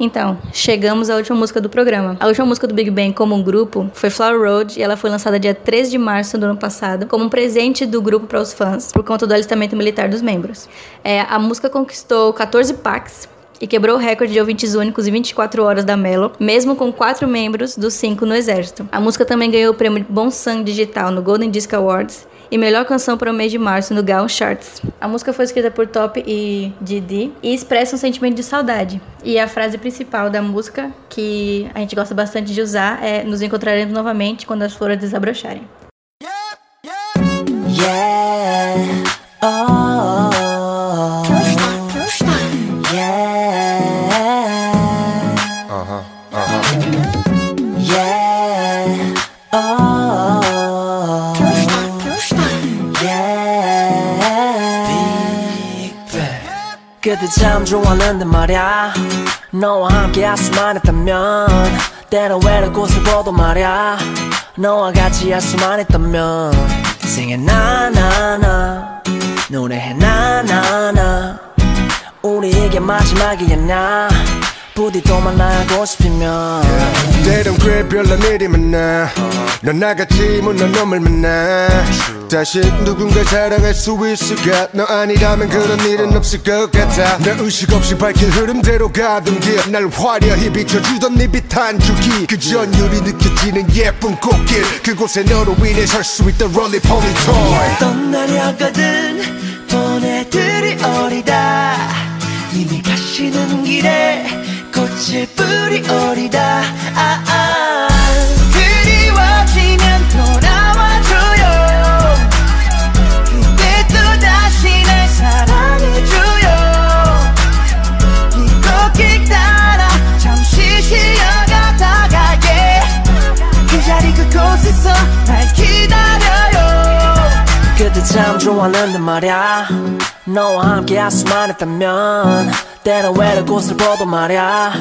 Speaker 2: Então, chegamos à última música do programa. A última música do Big Bang como um grupo foi Flower Road e ela foi lançada dia 13 de março do ano passado como um presente do grupo para os fãs, por conta do alistamento militar dos membros. É, a música conquistou 14 packs e quebrou o recorde de ouvintes únicos em 24 horas da Melo, mesmo com quatro membros dos cinco no exército. A música também ganhou o prêmio Bom Sang Digital no Golden Disc Awards e melhor canção para o mês de março no Gaon Charts. A música foi escrita por Top e Didi e expressa um sentimento de saudade. E a frase principal da música, que a gente gosta bastante de usar, é Nos encontraremos novamente quando as flores desabrocharem.
Speaker 8: Yeah. Oh. Yeah. 그때 참 좋았는데 말야. 너와 함께 할 수만 있다면 때로 외로운 곳을 보도 말야. 너와 같이 할 수만 있다면 Singing 나나나 노래해 나나나 우리에게 마지막이었나 부디 또 만나고 싶으면.
Speaker 10: 때론 꽤 별난 일이 많아. 넌 나같이 못난 놈을 만나. 다시 누군가 사랑할 수 있을까? 너 아니라면 그런 일은 없을 것 같아. 나 의식 없이 밝힌 흐름대로 가던 길. 날 화려히 비춰주던 네 빛한 줄기. 그 전율이 느껴지는 예쁜 꽃길. 그곳에 너로 인해 설 수 있던 롤리 폴리 토이.
Speaker 8: 떠나려거든 보내드리 어리다. 이미 가시는 길에 꽃을 뿌리 어리다 아, 아. 참 좋았는데 말야. 너와 함께 할 수만 있다면 때로 외로운 곳을 보도 말야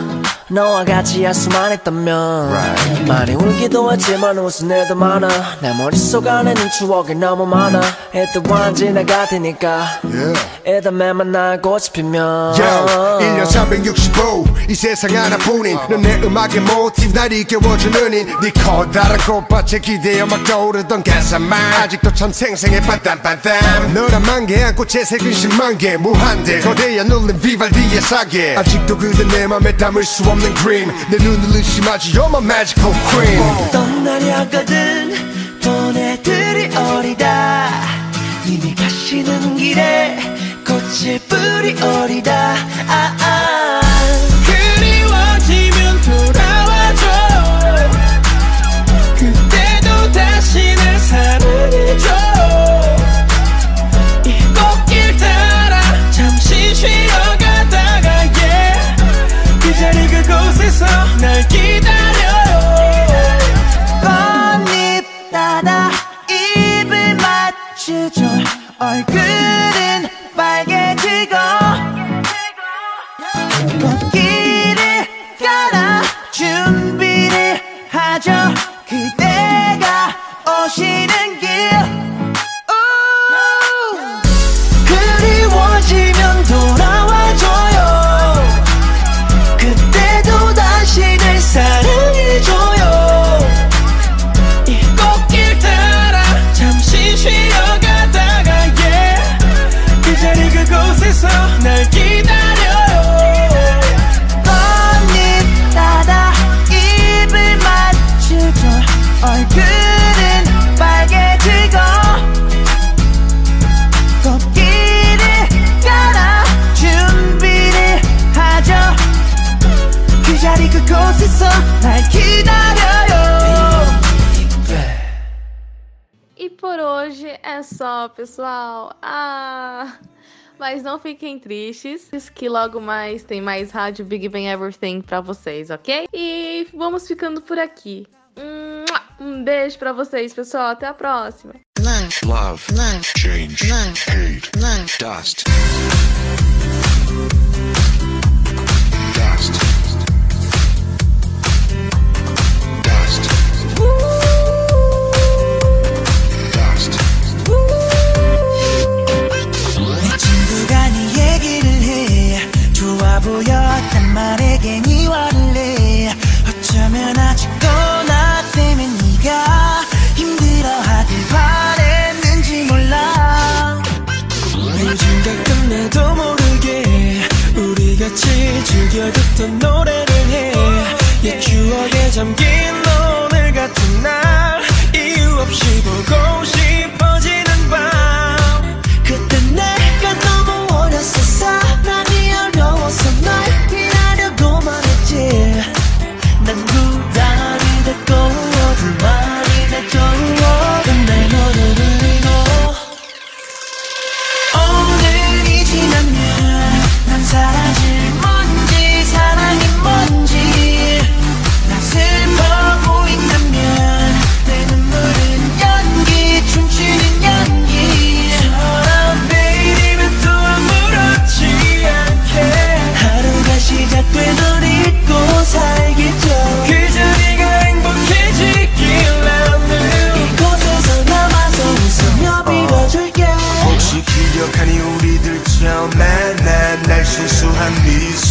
Speaker 8: 너와 같이 할 수만 있다면 많이 울기도 했지만 웃은 일도 많아. 내 머릿속 안에는 추억이 너무 많아. 일단 지나가 테니까 일단 매 만나고 싶으면
Speaker 10: Yo, 1년 365이 세상 하나뿐인 넌내 음악의 모티브. 날 이겨워주는 인네 커다란 꽃밭에 기대어 막 떠오르던 가사만. 아직도 참 생생해 반땀반땀 너란 만개 안고 채색은 10만 개. 무한대 거대한 울림 비발디의 사계. 아직도 그대 내 맘에 담을 수 없는 그림 내 눈을 의심하지 You're my magical queen.
Speaker 8: 떠나려거든 보내드리 어리다. 이미 가시는 길에 꽃을 뿌리 어리다. 아, 아. 그대가 오시는 길 pessoal. Ah! Mas não fiquem tristes, que logo mais tem mais rádio Big Bang Everything pra vocês, ok? E vamos ficando por aqui. Um beijo pra vocês, pessoal. Até a próxima. Love, change, hate, dust. Dust. Dust. 바보였단 말에 괜히 화를 어쩌면 아직도 나 때문에 네가 힘들어하길 바랬는지 몰라. 언젠가 끝내도 모르게 우리 같이 즐겨듣던 노래를 해옛 추억에
Speaker 14: 잠긴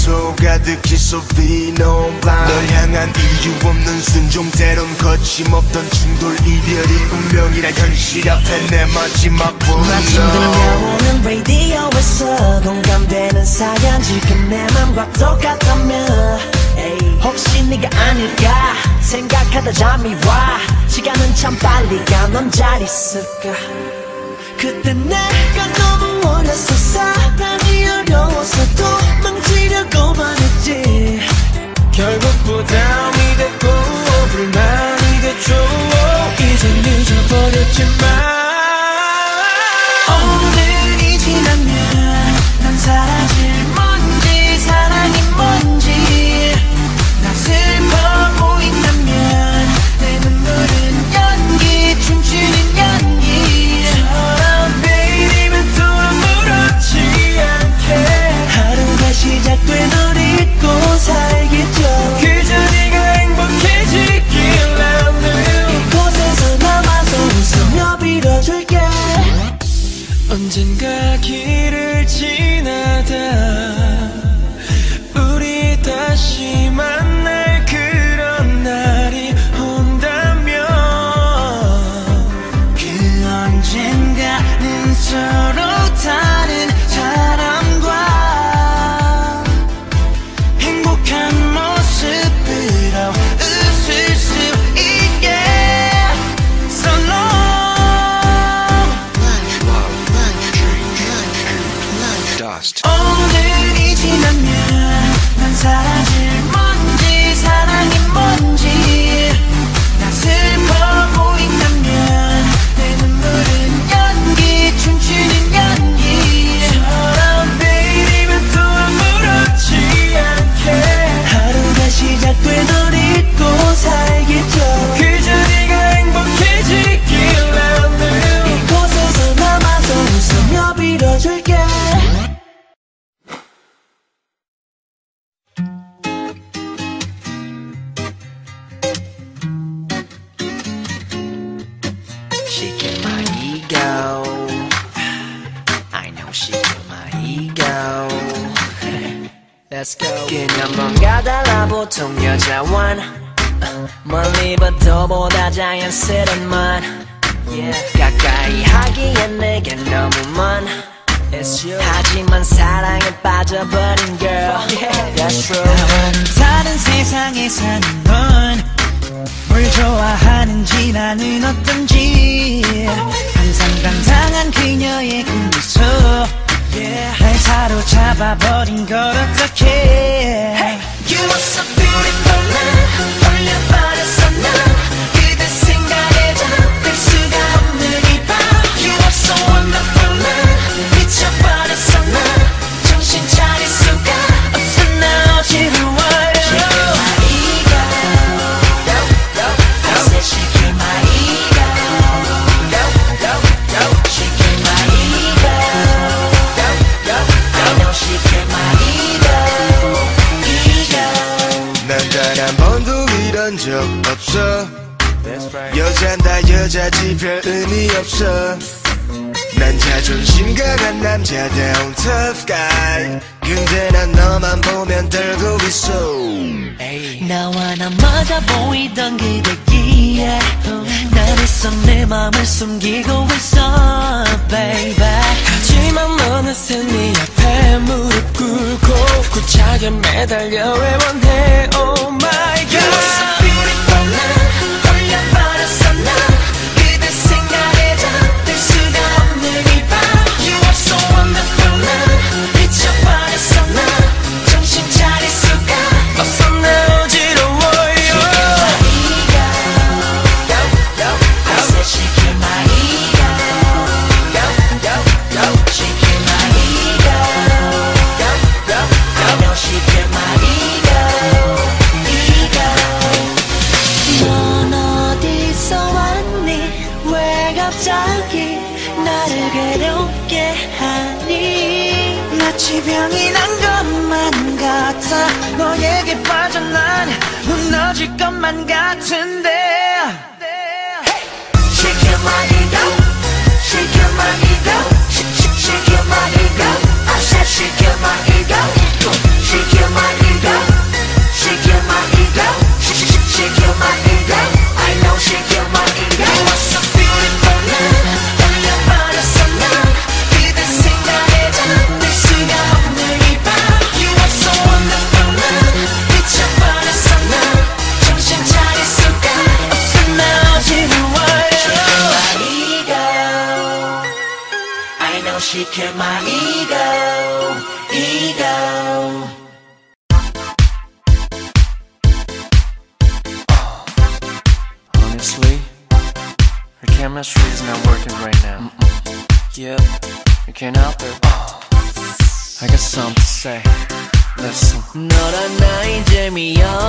Speaker 8: 미소 가득히
Speaker 9: 소비노 널 향한 이유 없는 순종때론 거침없던 충돌 이별이 운명이라 현실 앞에 내 마지막 분노 마침
Speaker 5: 들려오는 라디오에서 공감되는 사연 지금 내 맘과 똑같다면 혹시 네가 아닐까 생각하다 잠이 와. 시간은 참 빨리 가넌 잘 있을까? 그때 내가 너무 원했어. 사랑이 어려웠어도 자꾸만 했지.
Speaker 11: 결국 부담이 됐고 불만이 됐죠. 이젠
Speaker 9: 잊어버렸지만.
Speaker 8: and girls.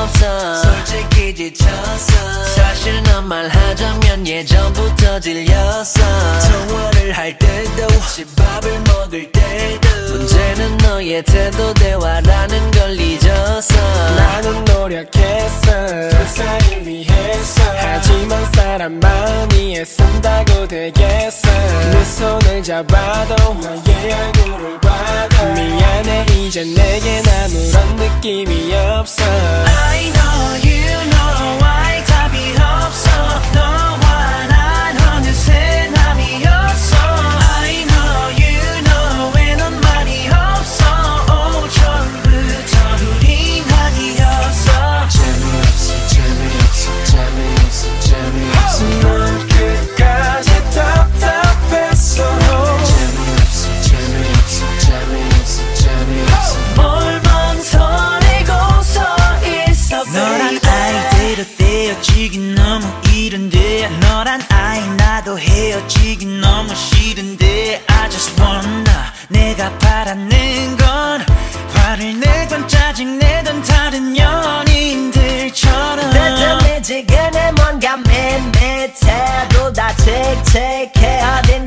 Speaker 8: 없어. 솔직히 지쳤어 사실 넌 말하자면 예전부터 질렸어. 통화를 할 때도 집밥을 먹을 때도. 문제는 너의 태도 대화라는 걸 잊었어
Speaker 11: 나는 노력했어. 두 사람 위해서. 하지만 사람 마음이 애쓴다고 되겠어 내 손을 잡아도 너의 얼굴을 봐도 미안해. 이제 내겐 아무런 느낌이 없어.
Speaker 8: I know you know why 답이 없어. 너와 난 어느새 남이었어
Speaker 9: 이대로 떼어지긴 너무 이른데 너란 아이 나도 헤어지긴 너무 싫은데 I just wanna 내가 바라는 건 화를 내건 짜증내던 다른 연인들처럼
Speaker 8: 뜨뜻해지근해 뭔가 밋밋해도 다 칙칙 해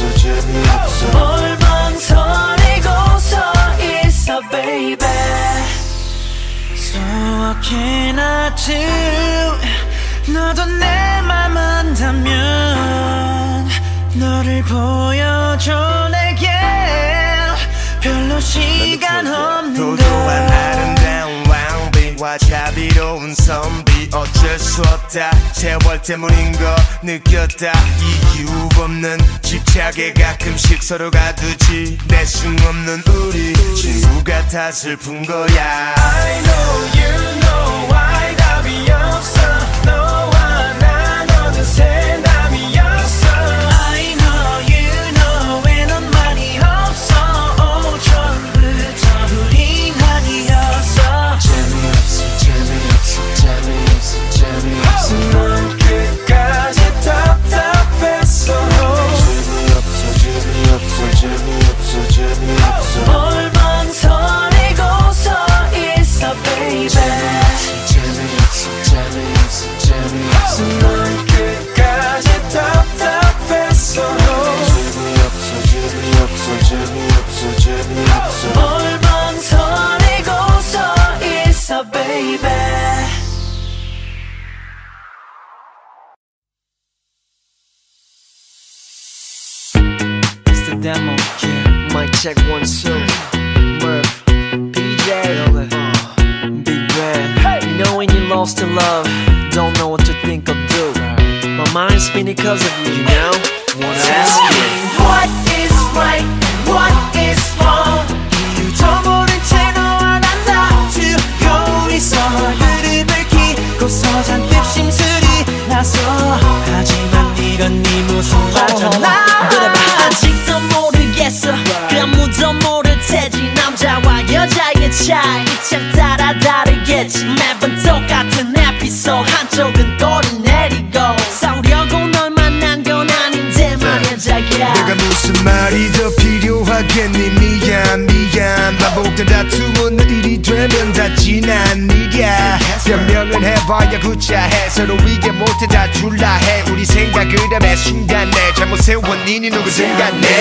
Speaker 13: 재미없어, 재미없어.
Speaker 8: 뭘 망설이고 서 있어 baby.
Speaker 9: So what can I do 너도 내맘 안다면 너를 보여줘 내게. 별로 시간 없는 걸
Speaker 10: 와 자비로운 선비 어쩔 수 없다. 세월 때문인 거 느꼈다. 이유 없는 집착에 가끔씩 서로 가 두지. 내숭 없는 우리 친구가 다 슬픈 거야.
Speaker 11: I know you know why 답이 없어
Speaker 9: tonight.
Speaker 10: 니니 누구든 간에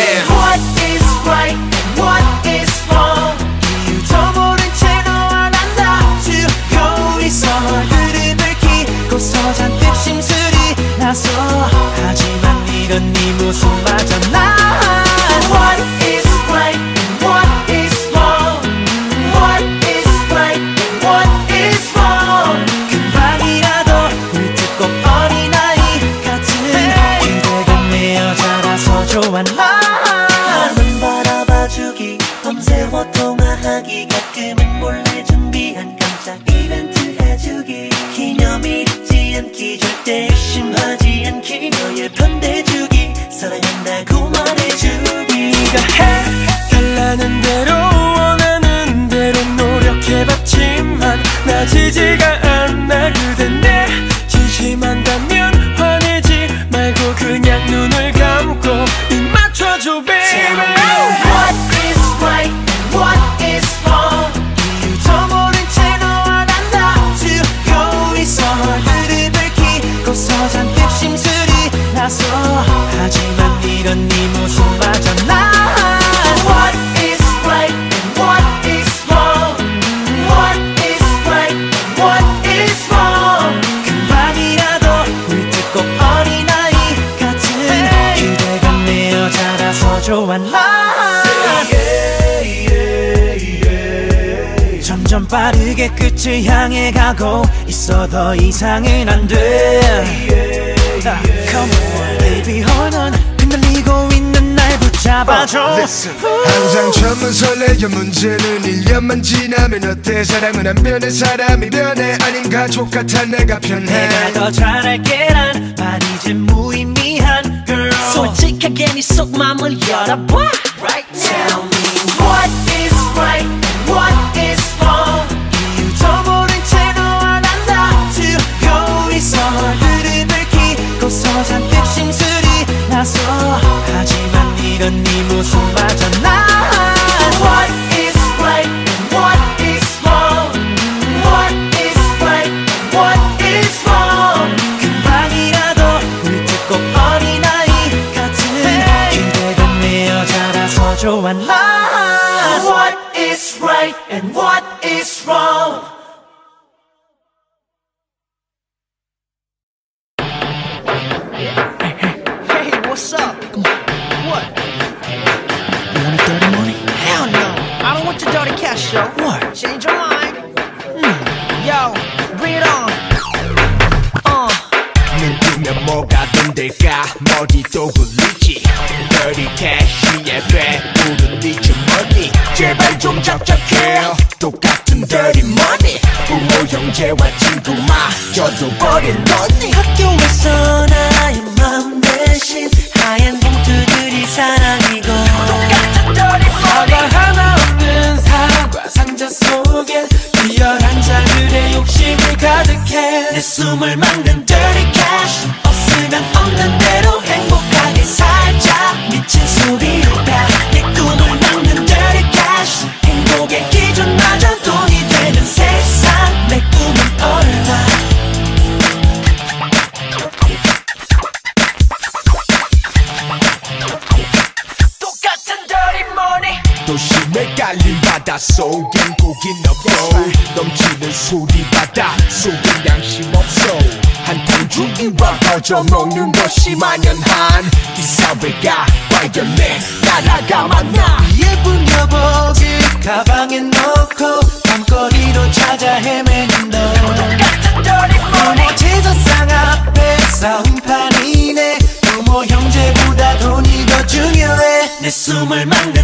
Speaker 8: 나의
Speaker 10: 문제는 1년만 지나면 어때? 사랑은 안 변해 사람이 변해. 아닌 가족 같아. 내가 편해.
Speaker 8: 내가 더 잘할게 난반 이제 무의미한 girl.
Speaker 5: 솔직하게 네 속마음을 열어봐.
Speaker 10: 젖먹는 것이 만연한 이 사회가 발견해 나라가 만나.
Speaker 8: 예쁜 여복을 가방에 넣고 밤거리로 찾아 헤매는 너 부모 제사상 앞에 싸움판이네. 부모 형제보다 돈이 더 중요해. 내 숨을 막는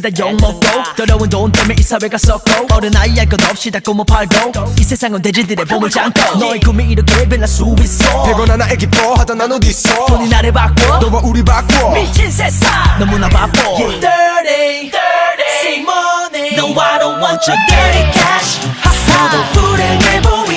Speaker 5: 쓰다 욕먹고 더러운 돈 때문에 이 사회가 썩고 어른아이 할 것 없이 다 꾸모 팔고 이 세상은 돼지들의 보물 창고 너의 꿈이 이렇게 변할 수 있어.
Speaker 10: 백원 하나 애기 뻐하다 난 어딨어?
Speaker 5: 돈이 나를 바꿔.
Speaker 10: 너와 우리 바꿔.
Speaker 5: 미친 세상. 너무나 바빠.
Speaker 8: Yeah. 30 Say money. No I don't want your dirty cash. 하하. 불행해 보여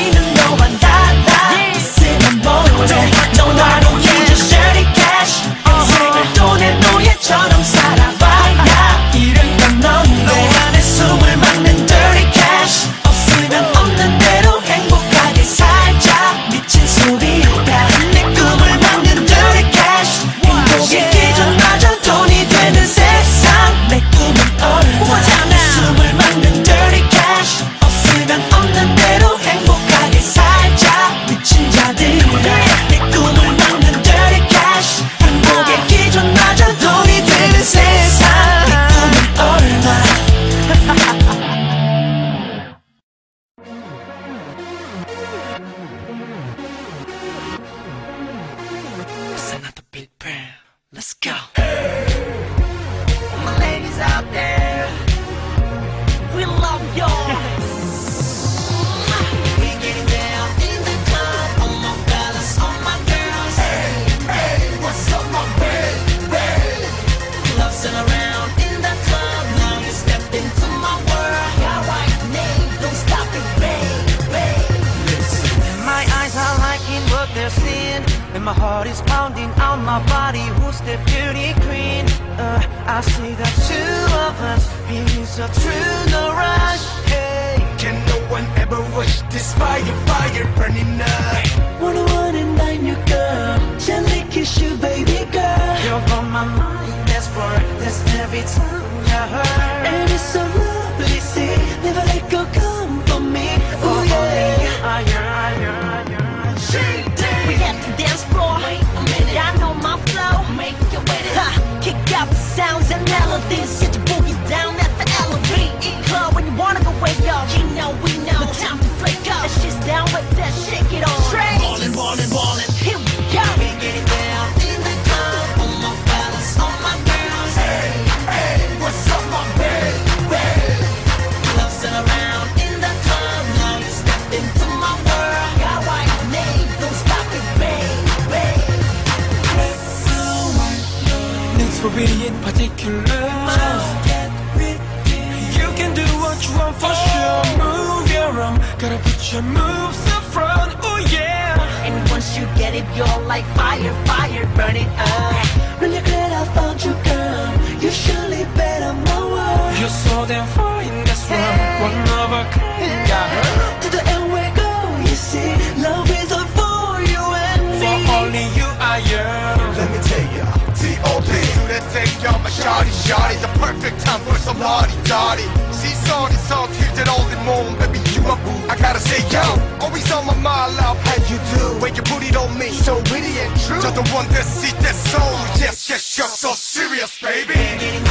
Speaker 8: time for some lottie-dottie See, sorry, salted all
Speaker 5: in moon, baby, you a boo. I gotta say, yo, always on my mind, love, how you do? When you put it on me, so witty and true. You're the one that see that soul, yes, yes, you're so serious, baby.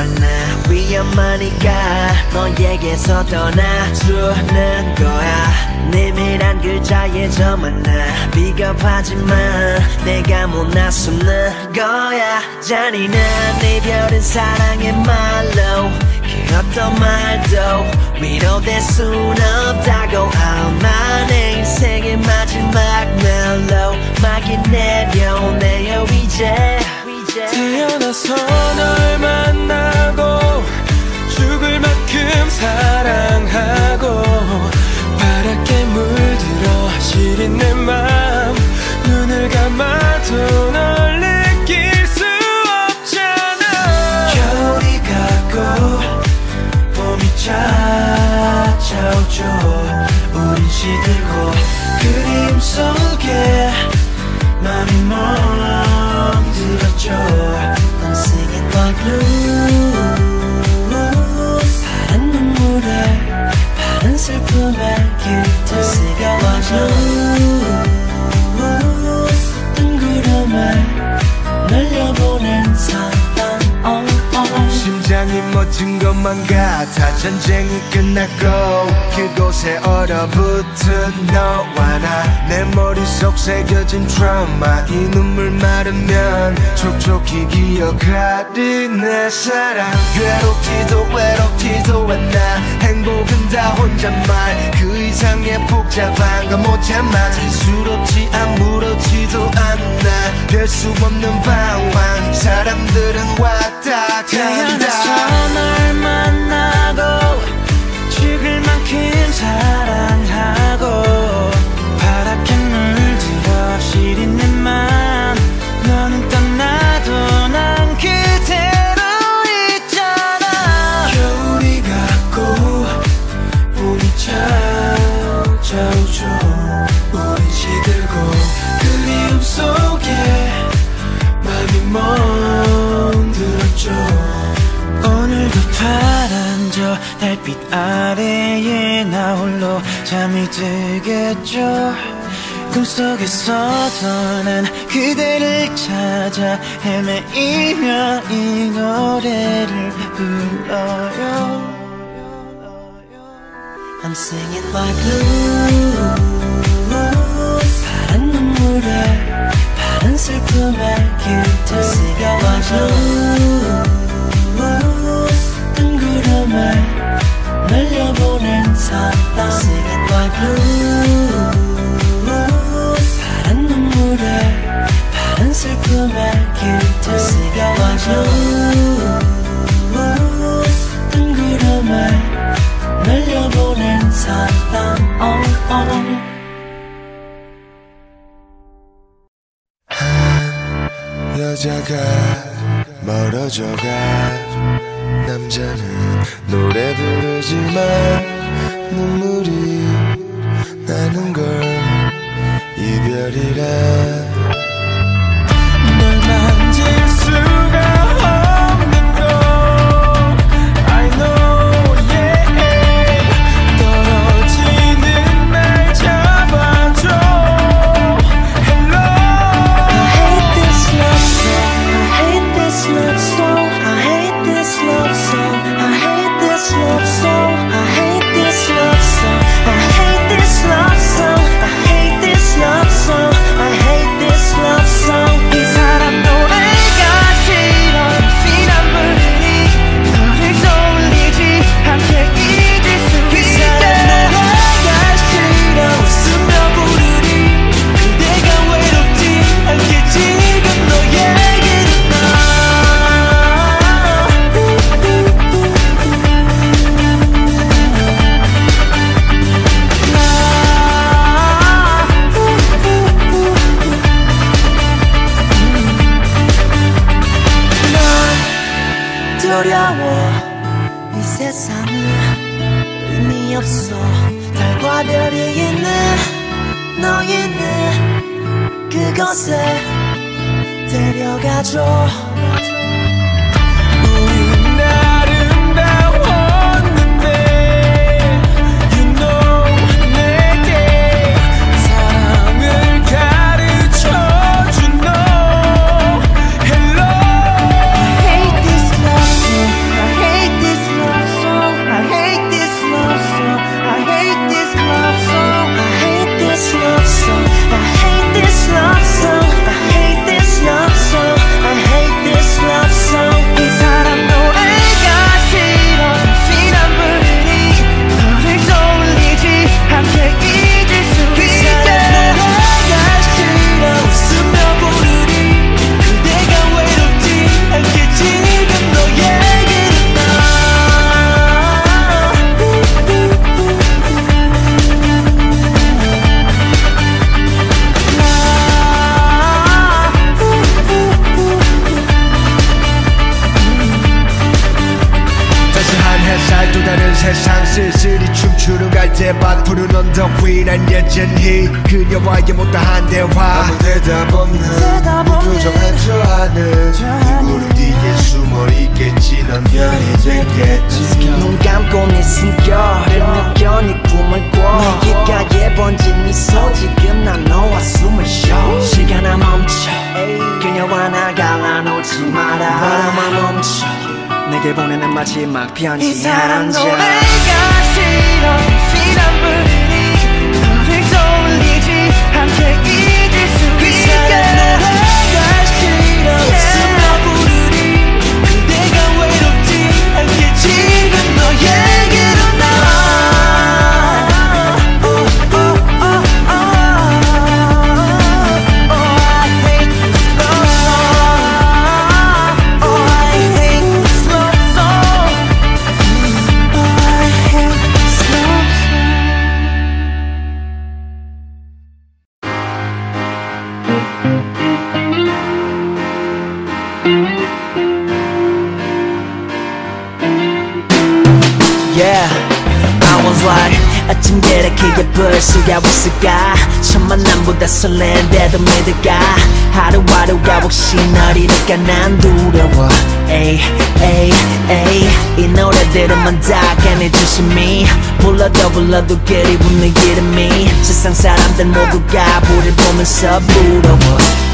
Speaker 8: 정말 나. 위험하니까 너에게서 떠나주는 거야. 내밀한 글자에 저만 나. 비겁하지만 내가 못나 숨는 거야. 잔인한 이별은 사랑의 말로 그 어떤 말도 위로될 순 없다고. 아마 내 인생의 마지막 멜로 막이 내려오네요 이제.
Speaker 11: 태어나서 널 만나고 죽을 만큼 사랑하고 바랗게 물들어
Speaker 8: 시린
Speaker 11: 내 맘 눈을 감아도 널 느낄 수 없잖아.
Speaker 9: 겨울이 가고 봄이 찾아오죠. 우린
Speaker 8: 시들고 그림 속에 맘이 멀어. I'm singing like blues 파란 눈물에 파란 슬픔에 길들 새겨 like blues 뜬 구름에 날려보낸 사람 oh, oh.
Speaker 10: 심장이 멎은 것만 같아 전쟁이 끝났고 그곳에 얼어붙 은 너와 나 내 머릿속 새겨진 트라우마. 이 눈물 마르면 촉촉히 기억하리 내 사랑. 괴롭지도 외롭지도 않아 행복은 다 혼잣말. 그 이상의 복잡한 건 못 참아 자연스럽지 아무렇지도 않아 별수 없는 방황. 사람들은 왔다
Speaker 8: 태어나서
Speaker 10: 간다
Speaker 8: 널 만나고 죽을 만큼 사랑하고 파랗게 물들어 시린 내 맘 너는 떠나도 난 그대로 있잖아. 겨울이 갔고 봄이 찾아오죠. 우린 시들고 그리움 속에 맘이 멍들었죠. 오늘도 파란 저 달빛 홀로 잠이 들겠죠? 꿈속에서도 난 그대를 찾아 헤매이며 이 노래를 불러요. I'm singing like blues. 파란 눈물에 파란 슬픔에 길들 새겨 like blues. 뜬 구름에 날려보낸 사람 파란 눈물에 파란 슬픔에 길들 blues 뜬 구름에 날려보낸 oh, oh.
Speaker 10: 여자가 멀어져가 남자는 노래 부르지만 눈물이 나는 걸 이별이라
Speaker 8: 이 노래들은만 다 꺼내주심이 불러도 불러도 그리운 내 이름이. 세상 사람들 모두가 우릴 보면서 부러워.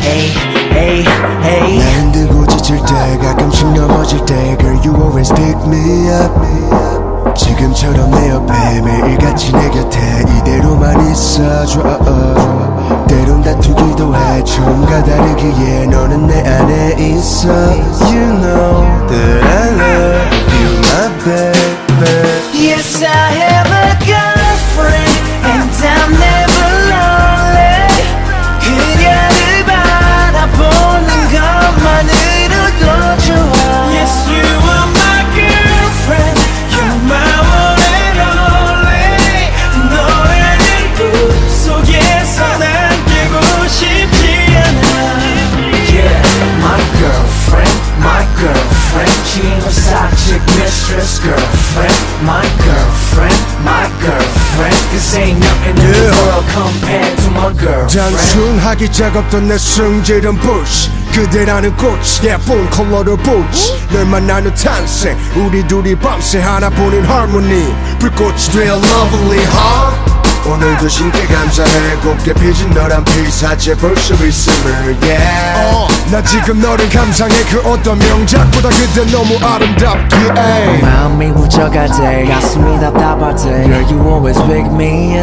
Speaker 8: 에이 에이 에이
Speaker 10: 나 힘들고 지칠 때 가끔씩 넘어질 때 Girl you always pick me up. 지금처럼 내 옆에 매일같이 내 곁에 이대로만 있어줘 때론 다투기도 해 처음과 다르기에 너는 내 안에 있어 You know that I love you my baby
Speaker 11: Yes, I have a girlfriend, and I'm girlfriend
Speaker 8: 친구 사직 mistress girlfriend My girlfriend, my girlfriend Cause ain't nothing in the world compared to my girlfriend
Speaker 10: 단순하기 작업던 내 성질은 bush 그대라는 꽃 예쁜 컬러를 보지 널 만나는 탄생 우리 둘이 밤새 하나뿐인 harmony 불꽃이 되어 lovely huh? 오늘도 신께 감사해. 곱게 피진 너란 피사체 벌써 있음을 yeah. 나 지금 너를 감상해. 그 어떤 명작보다 그대 너무 아름답기에
Speaker 8: 마음이 무져갈 때 가슴이 답답할 때. Girl you always pick me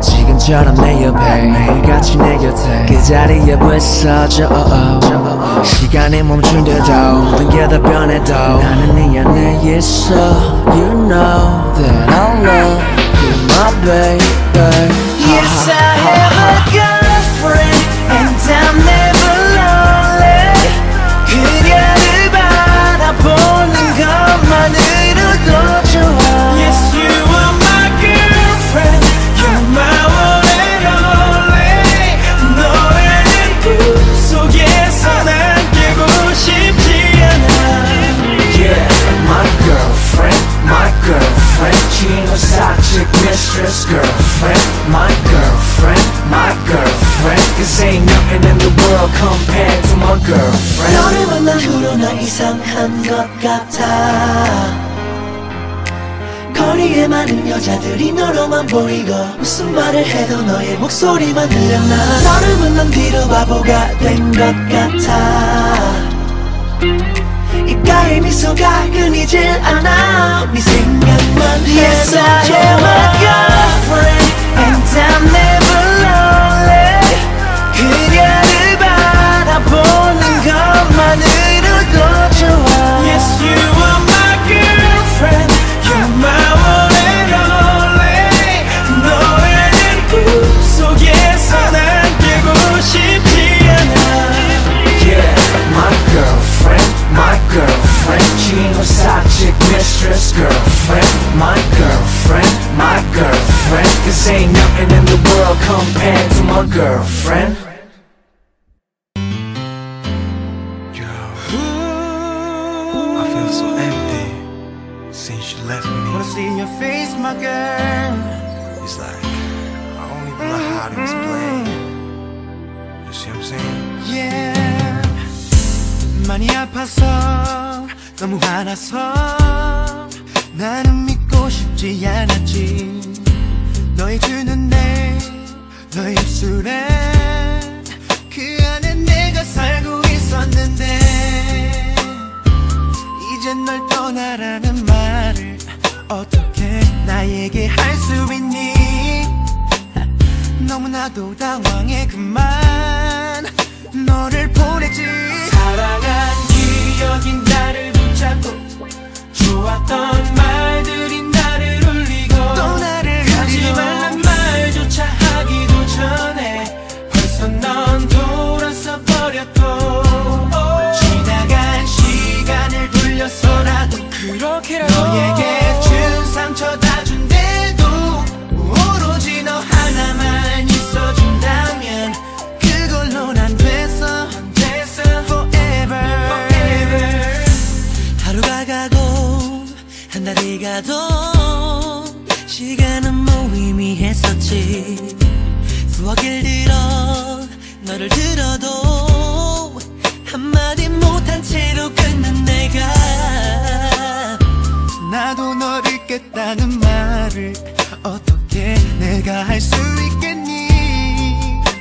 Speaker 8: 지금처럼 내 옆에 매일같이 내 곁에. 그 자리에 왜 서져 시간이 멈춘데도 모든 게 다 변해도 나는 네 안에 있어. You know that I love my baby
Speaker 11: Yes, I have a girlfriend, and I'm never lonely. 그녀를 바라보는 것만으로도 좋아.
Speaker 8: 사직 mistress girlfriend My girlfriend, my girlfriend Cause ain't nothing in the world compared to my girlfriend
Speaker 11: 너를 만난 후로 나 이상한 것 같아 거리에 많은 여자들이 너로만 보이고 무슨 말을 해도 너의 목소리만 들려 나 너를 만난 뒤로 바보가 된 것 같아 입가에 미소가 끊이질 않아 네 생각만 Yes, I am a girlfriend And I'm never lonely 그녀를 바라보는 것만으로도 좋아 Yes, you are my girlfriend You're my one and only 너라는 꿈 속에서 난 깨고 싶지 않아
Speaker 8: Yeah, my girlfriend, my girlfriend 친구 사직 mistress girlfriend My girlfriend, my girlfriend Cause ain't nothing in the world compared to my girlfriend
Speaker 15: I feel so empty since you left me.
Speaker 9: Wanna see your face, my girl.
Speaker 15: It's like bottoms blade. You see what I'm saying?
Speaker 9: yeah. 많이 아파서 너무 화나서 나는 믿고 싶지 않았지. 너의 두 눈에 너의 입술에 그 안에 내가 살고 있었는데 이젠 널 떠나라는 말을 어떻게 나에게 할 수 있니? 너무나도 당황해 그만. 너를 보냈지.
Speaker 11: 사랑한 기억이 나를 붙잡고 좋았던 말들이 나를 울리고
Speaker 9: 또 나를 울리고.
Speaker 11: 말란 말조차 하기도 전에 벌써 넌 돌아서 버렸고
Speaker 9: 지나간 시간을 돌려서라도
Speaker 11: 그렇게라도
Speaker 9: 너에게
Speaker 8: 가도 시간은 무의미했었지. 수화길 들어 너를 들어도 한마디 못한 채로 끊는 내가
Speaker 9: 나도 너를 잊겠다는 말을 어떻게 내가 할 수 있겠니?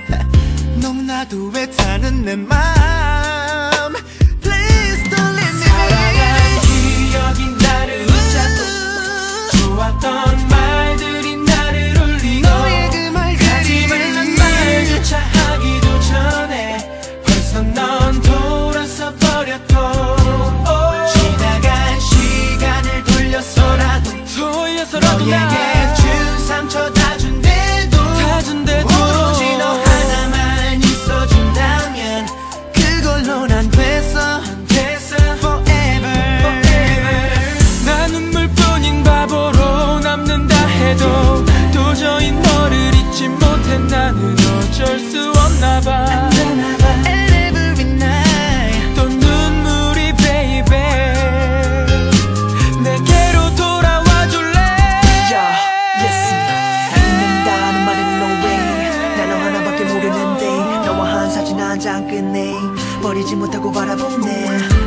Speaker 9: 너무나도 애타는 내맘
Speaker 11: 좋았던 말들이 나를 울리고
Speaker 9: 너의 그 말들이
Speaker 11: 하지 말란 말조차 하기도 전에 벌써 넌 돌아서 버렸고
Speaker 9: 지나간 시간을 돌려서라도
Speaker 11: 돌려서라도
Speaker 9: 너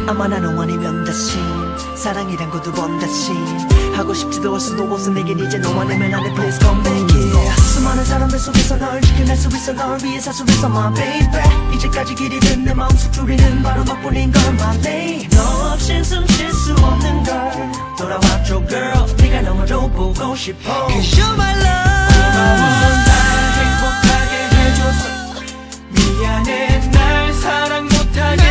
Speaker 8: 아마 난 원이면 다시. 사랑이란 거두번 다시. 하고 싶지도 할 수도 없어 내겐 이제 너와 내면 안돼 please come back yeah. 수많은 사람들 속에서 널 지켜낼 수 있어 널 위해 살수 있어 my baby. 이제까지 길이 든내 마음속 줄이는 바로 너뿐인 걸 my lady 너 없인 숨쉴 수 없는 걸. 돌아와줘 girl. 네가 너무도 보고 싶어. Cause you're my
Speaker 11: 고마워
Speaker 8: love.
Speaker 11: 날 행복하게 해줘서 미안해. 날 사랑 못하게